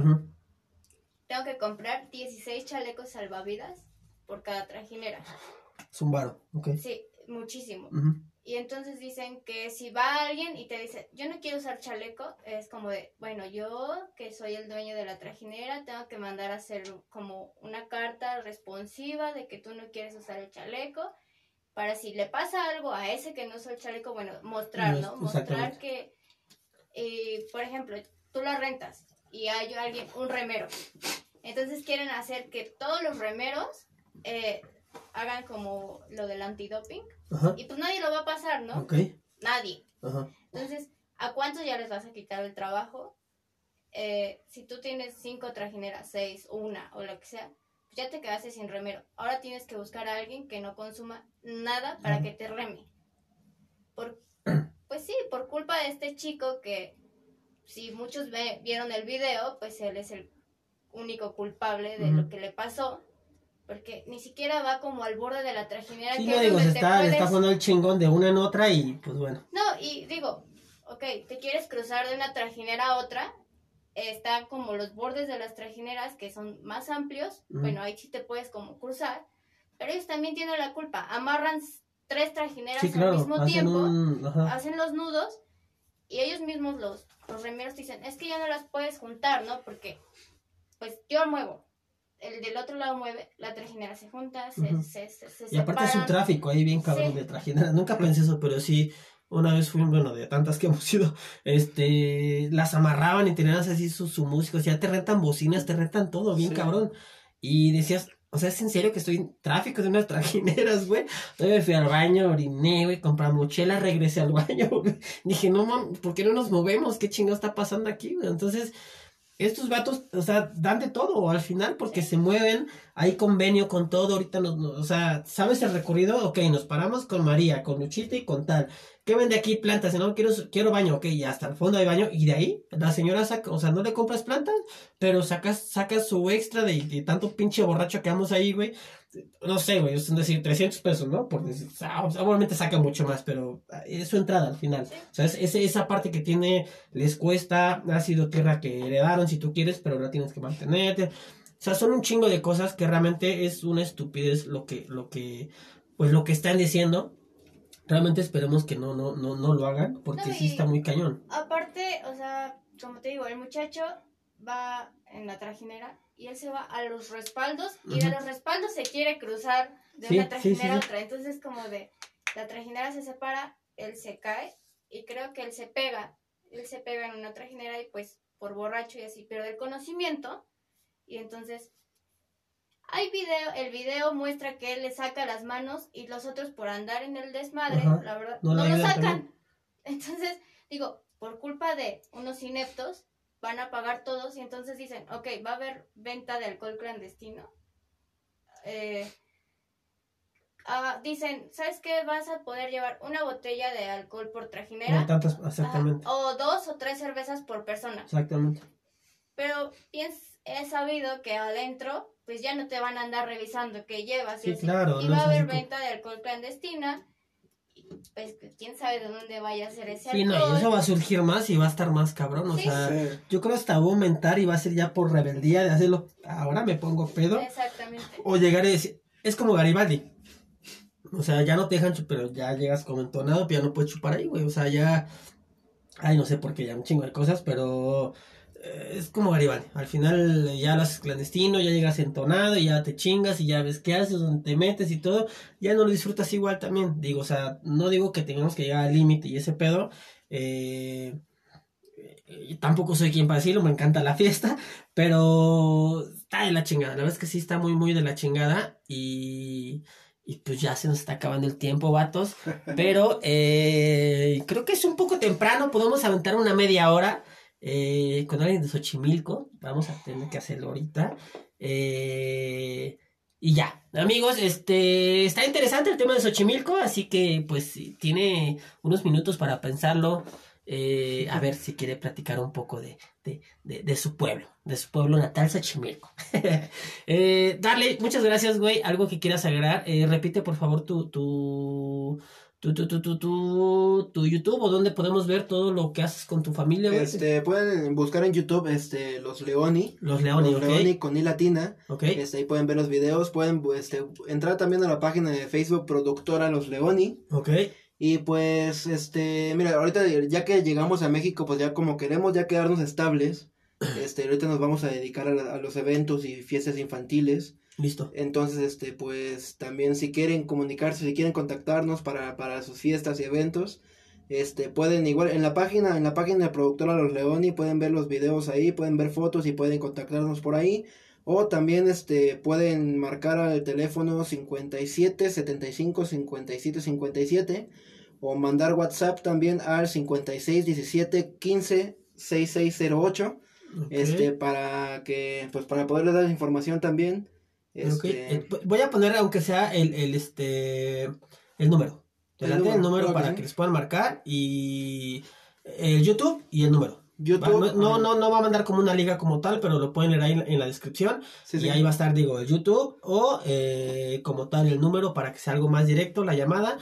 Tengo que comprar 16 chalecos salvavidas por cada trajinera. Es un varo, ok. Sí, muchísimo. Y entonces dicen que si va alguien y te dice, yo no quiero usar chaleco, es como de, bueno, yo que soy el dueño de la trajinera, tengo que mandar a hacer como una carta responsiva de que tú no quieres usar el chaleco, para si le pasa algo a ese que no usa el chaleco, bueno, mostrar, No. Mostrar que, eh, por ejemplo, tú la rentas y hay alguien, un remero. Entonces quieren hacer que todos los remeros eh, hagan como lo del antidoping. Ajá. Y pues nadie lo va a pasar, ¿no? Ok. Nadie. Ajá. Entonces, ¿a cuántos ya les vas a quitar el trabajo? Eh, si tú tienes cinco trajineras, seis, una o lo que sea, pues ya te quedaste sin remero. Ahora tienes que buscar a alguien que no consuma nada para Ajá. que te reme. Por, pues sí, por culpa de este chico que, si muchos ve- vieron el video, pues él es el único culpable de lo que le pasó. Porque ni siquiera va como al borde de la trajinera. Sí, que no es digo, se está, puedes- jugando el chingón de una en otra y pues bueno. no, y digo, ok, te quieres cruzar de una trajinera a otra, está como los bordes de las trajineras que son más amplios, bueno, ahí sí te puedes como cruzar, pero ellos también tienen la culpa, amarran tres trajineras Sí, claro, al mismo hacen tiempo, un... Hacen los nudos y ellos mismos los, los remeros dicen, es que ya no las puedes juntar, ¿no? Porque, pues yo muevo. El del otro lado mueve, la trajinera se junta, se, Ujú. se, se, se Y aparte es un separan. tráfico ahí bien cabrón Sí. de trajineras. Nunca pensé eso, pero sí, una vez fui, bueno, de tantas que hemos ido, este, las amarraban y tenían así su, su música, o sea, te rentan bocinas, te rentan todo, bien Sí. cabrón. Y decías, o sea, ¿es en serio que estoy en tráfico de unas trajineras, güey? Entonces me fui al baño, oriné, güey, compré mochila, regresé al baño, güey. Dije, no, mam, ¿por qué no nos movemos? ¿Qué chingado está pasando aquí, güey? Entonces, estos vatos, o sea, dan de todo al final porque se mueven, hay convenio con todo, ahorita nos, nos- o sea, ¿sabes el recorrido? Ok, nos paramos con María, con Luchita y con tal. ¿Qué vende aquí plantas? No, quiero, quiero baño, ok, ya hasta el fondo hay baño, y de ahí la señora saca, o sea, no le compras plantas, pero sacas, sacas su extra de, de tanto pinche borracho que vamos ahí, güey. No sé, güey, es decir, 300 pesos, ¿no? Por decir, o sea, obviamente saca mucho más, pero es su entrada al final. O sea, es, es- esa parte que tiene, les cuesta, ha sido tierra que heredaron si tú quieres, pero la tienes que mantenerte. O sea, son un chingo de cosas que realmente es una estupidez lo que, lo que, pues lo que están diciendo. Realmente esperemos que no, no, no, no lo hagan, porque No, sí está muy cañón. Aparte, o sea, como te digo, el muchacho va en la trajinera y él se va a los respaldos y de los respaldos se quiere cruzar de Sí, una trajinera sí, a otra. Entonces, como de la trajinera se separa, él se cae y creo que él se pega. Él se pega en una trajinera y pues por borracho y así pierde el conocimiento. Y entonces hay video, el video muestra que él le saca las manos y los otros por andar en el desmadre, Ajá. la verdad, No lo sacan. también. Entonces, digo, por culpa de unos ineptos, van a pagar todos y entonces dicen, ok, va a haber venta de alcohol clandestino. Eh, ah, dicen, ¿sabes qué? Vas a poder llevar una botella de alcohol por trajinera. No tantas, exactamente. o dos o tres cervezas por persona. Exactamente. Pero bien he sabido que adentro, pues ya no te van a andar revisando qué llevas. y Sí, así. claro, Y no va a haber venta de alcohol clandestina. Pues quién sabe de dónde vaya a ser ese Sí, no, alcohol. y eso va a surgir más y va a estar más cabrón. O Sí. sea, Sí. yo creo hasta va a aumentar y va a ser ya por rebeldía de hacerlo. Ahora me pongo pedo. Exactamente. O llegar y decir, es como Garibaldi. O sea, ya no te dejan chupar, pero ya llegas como entonado, pero ya no puedes chupar ahí, güey. O sea, ya. Ay, no sé por qué, ya un chingo de cosas, pero. Es como Garibaldi. Al final eh, ya lo haces clandestino, ya llegas entonado y ya te chingas y ya ves qué haces, dónde te metes y todo. Ya no lo disfrutas igual también. Digo, o sea, no digo que tengamos que llegar al límite y ese pedo. Eh, eh, tampoco soy quien para decirlo, me encanta la fiesta, pero está de la chingada. La verdad es que sí está muy, muy de la chingada y. Y pues ya se nos está acabando el tiempo, vatos. Pero eh, creo que es un poco temprano. Podemos aventar una media hora eh, con alguien de Xochimilco. Vamos a tener que hacerlo ahorita. Eh, y ya, amigos, este está interesante el tema de Xochimilco, así que pues tiene unos minutos para pensarlo. eh, a ver si quiere platicar un poco de, de, de, su pueblo, de su pueblo natal, Xochimilco. eh, Darle, muchas gracias, güey. Algo que quieras agregar. Repite, por favor, tu, tu, tu, tu, tu, tu, tu, tu YouTube o donde podemos ver todo lo que haces con tu familia, güey. Este, pueden buscar en YouTube este, los Leoni. Los Leoni, los ¿ok? Leoni con I latina. Ok. Este, ahí pueden ver los videos. Pueden este, entrar también a la página de Facebook Productora Los Leoni. Ok. Y pues, este, mira, ahorita ya que llegamos a México, pues ya como queremos ya quedarnos estables, este, ahorita nos vamos a dedicar a, a los eventos y fiestas infantiles. Listo. Entonces, este, pues también si quieren comunicarse, si quieren contactarnos para, para sus fiestas y eventos, este, pueden igual en la página, en la página de productora Los Leoni, pueden ver los videos ahí, pueden ver fotos y pueden contactarnos por ahí. O también, este, pueden marcar al teléfono 57 75 57 57 o mandar WhatsApp también al 56 17 15 6608 Ok. este para que pues para poderles dar información también este, eh, voy a poner aunque sea el, el este el número. Delante del número, para que les puedan marcar y el YouTube y el número. YouTube Va, no, no, no, va a mandar como una liga como tal, pero lo pueden leer ahí en la, en la descripción. Sí, y sí. ahí va a estar, digo, el YouTube o eh, como tal el número para que sea algo más directo, la llamada.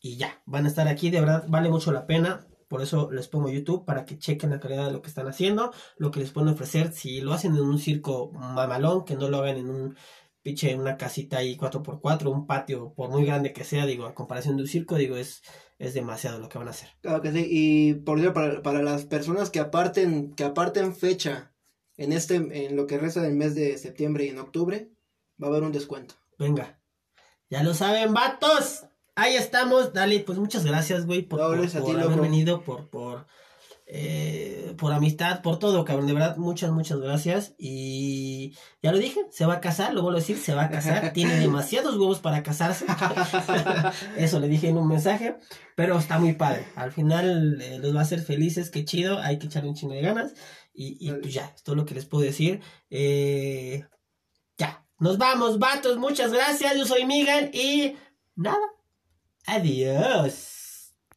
Y ya, van a estar aquí, de verdad, vale mucho la pena. Por eso les pongo YouTube para que chequen la calidad de lo que están haciendo, lo que les pueden ofrecer. Si lo hacen en un circo mamalón, que no lo hagan en un pinche, una casita ahí 4x4, un patio, por muy grande que sea, digo, a comparación de un circo, digo, es, es demasiado lo que van a hacer. Claro que sí. Y por cierto, para, para las personas que aparten, que aparten fecha en este, en lo que resta del mes de septiembre y en octubre, va a haber un descuento. Venga. Ya lo saben, vatos. Ahí estamos. Dale, pues muchas gracias, güey, por, No, por, por haber loco. venido, por, por, eh, por amistad, por todo, cabrón. De verdad, muchas, muchas gracias. Y ya lo dije, se va a casar, lo vuelvo a decir, se va a casar. Tiene demasiados huevos para casarse. Eso le dije en un mensaje. Pero está muy padre. Al final eh, los va a hacer felices, qué chido. Hay que echarle un chingo de ganas. Y, y pues ya, es todo lo que les puedo decir. Eh, ya, nos vamos, vatos. Muchas gracias. Yo soy Migan y nada. Adiós.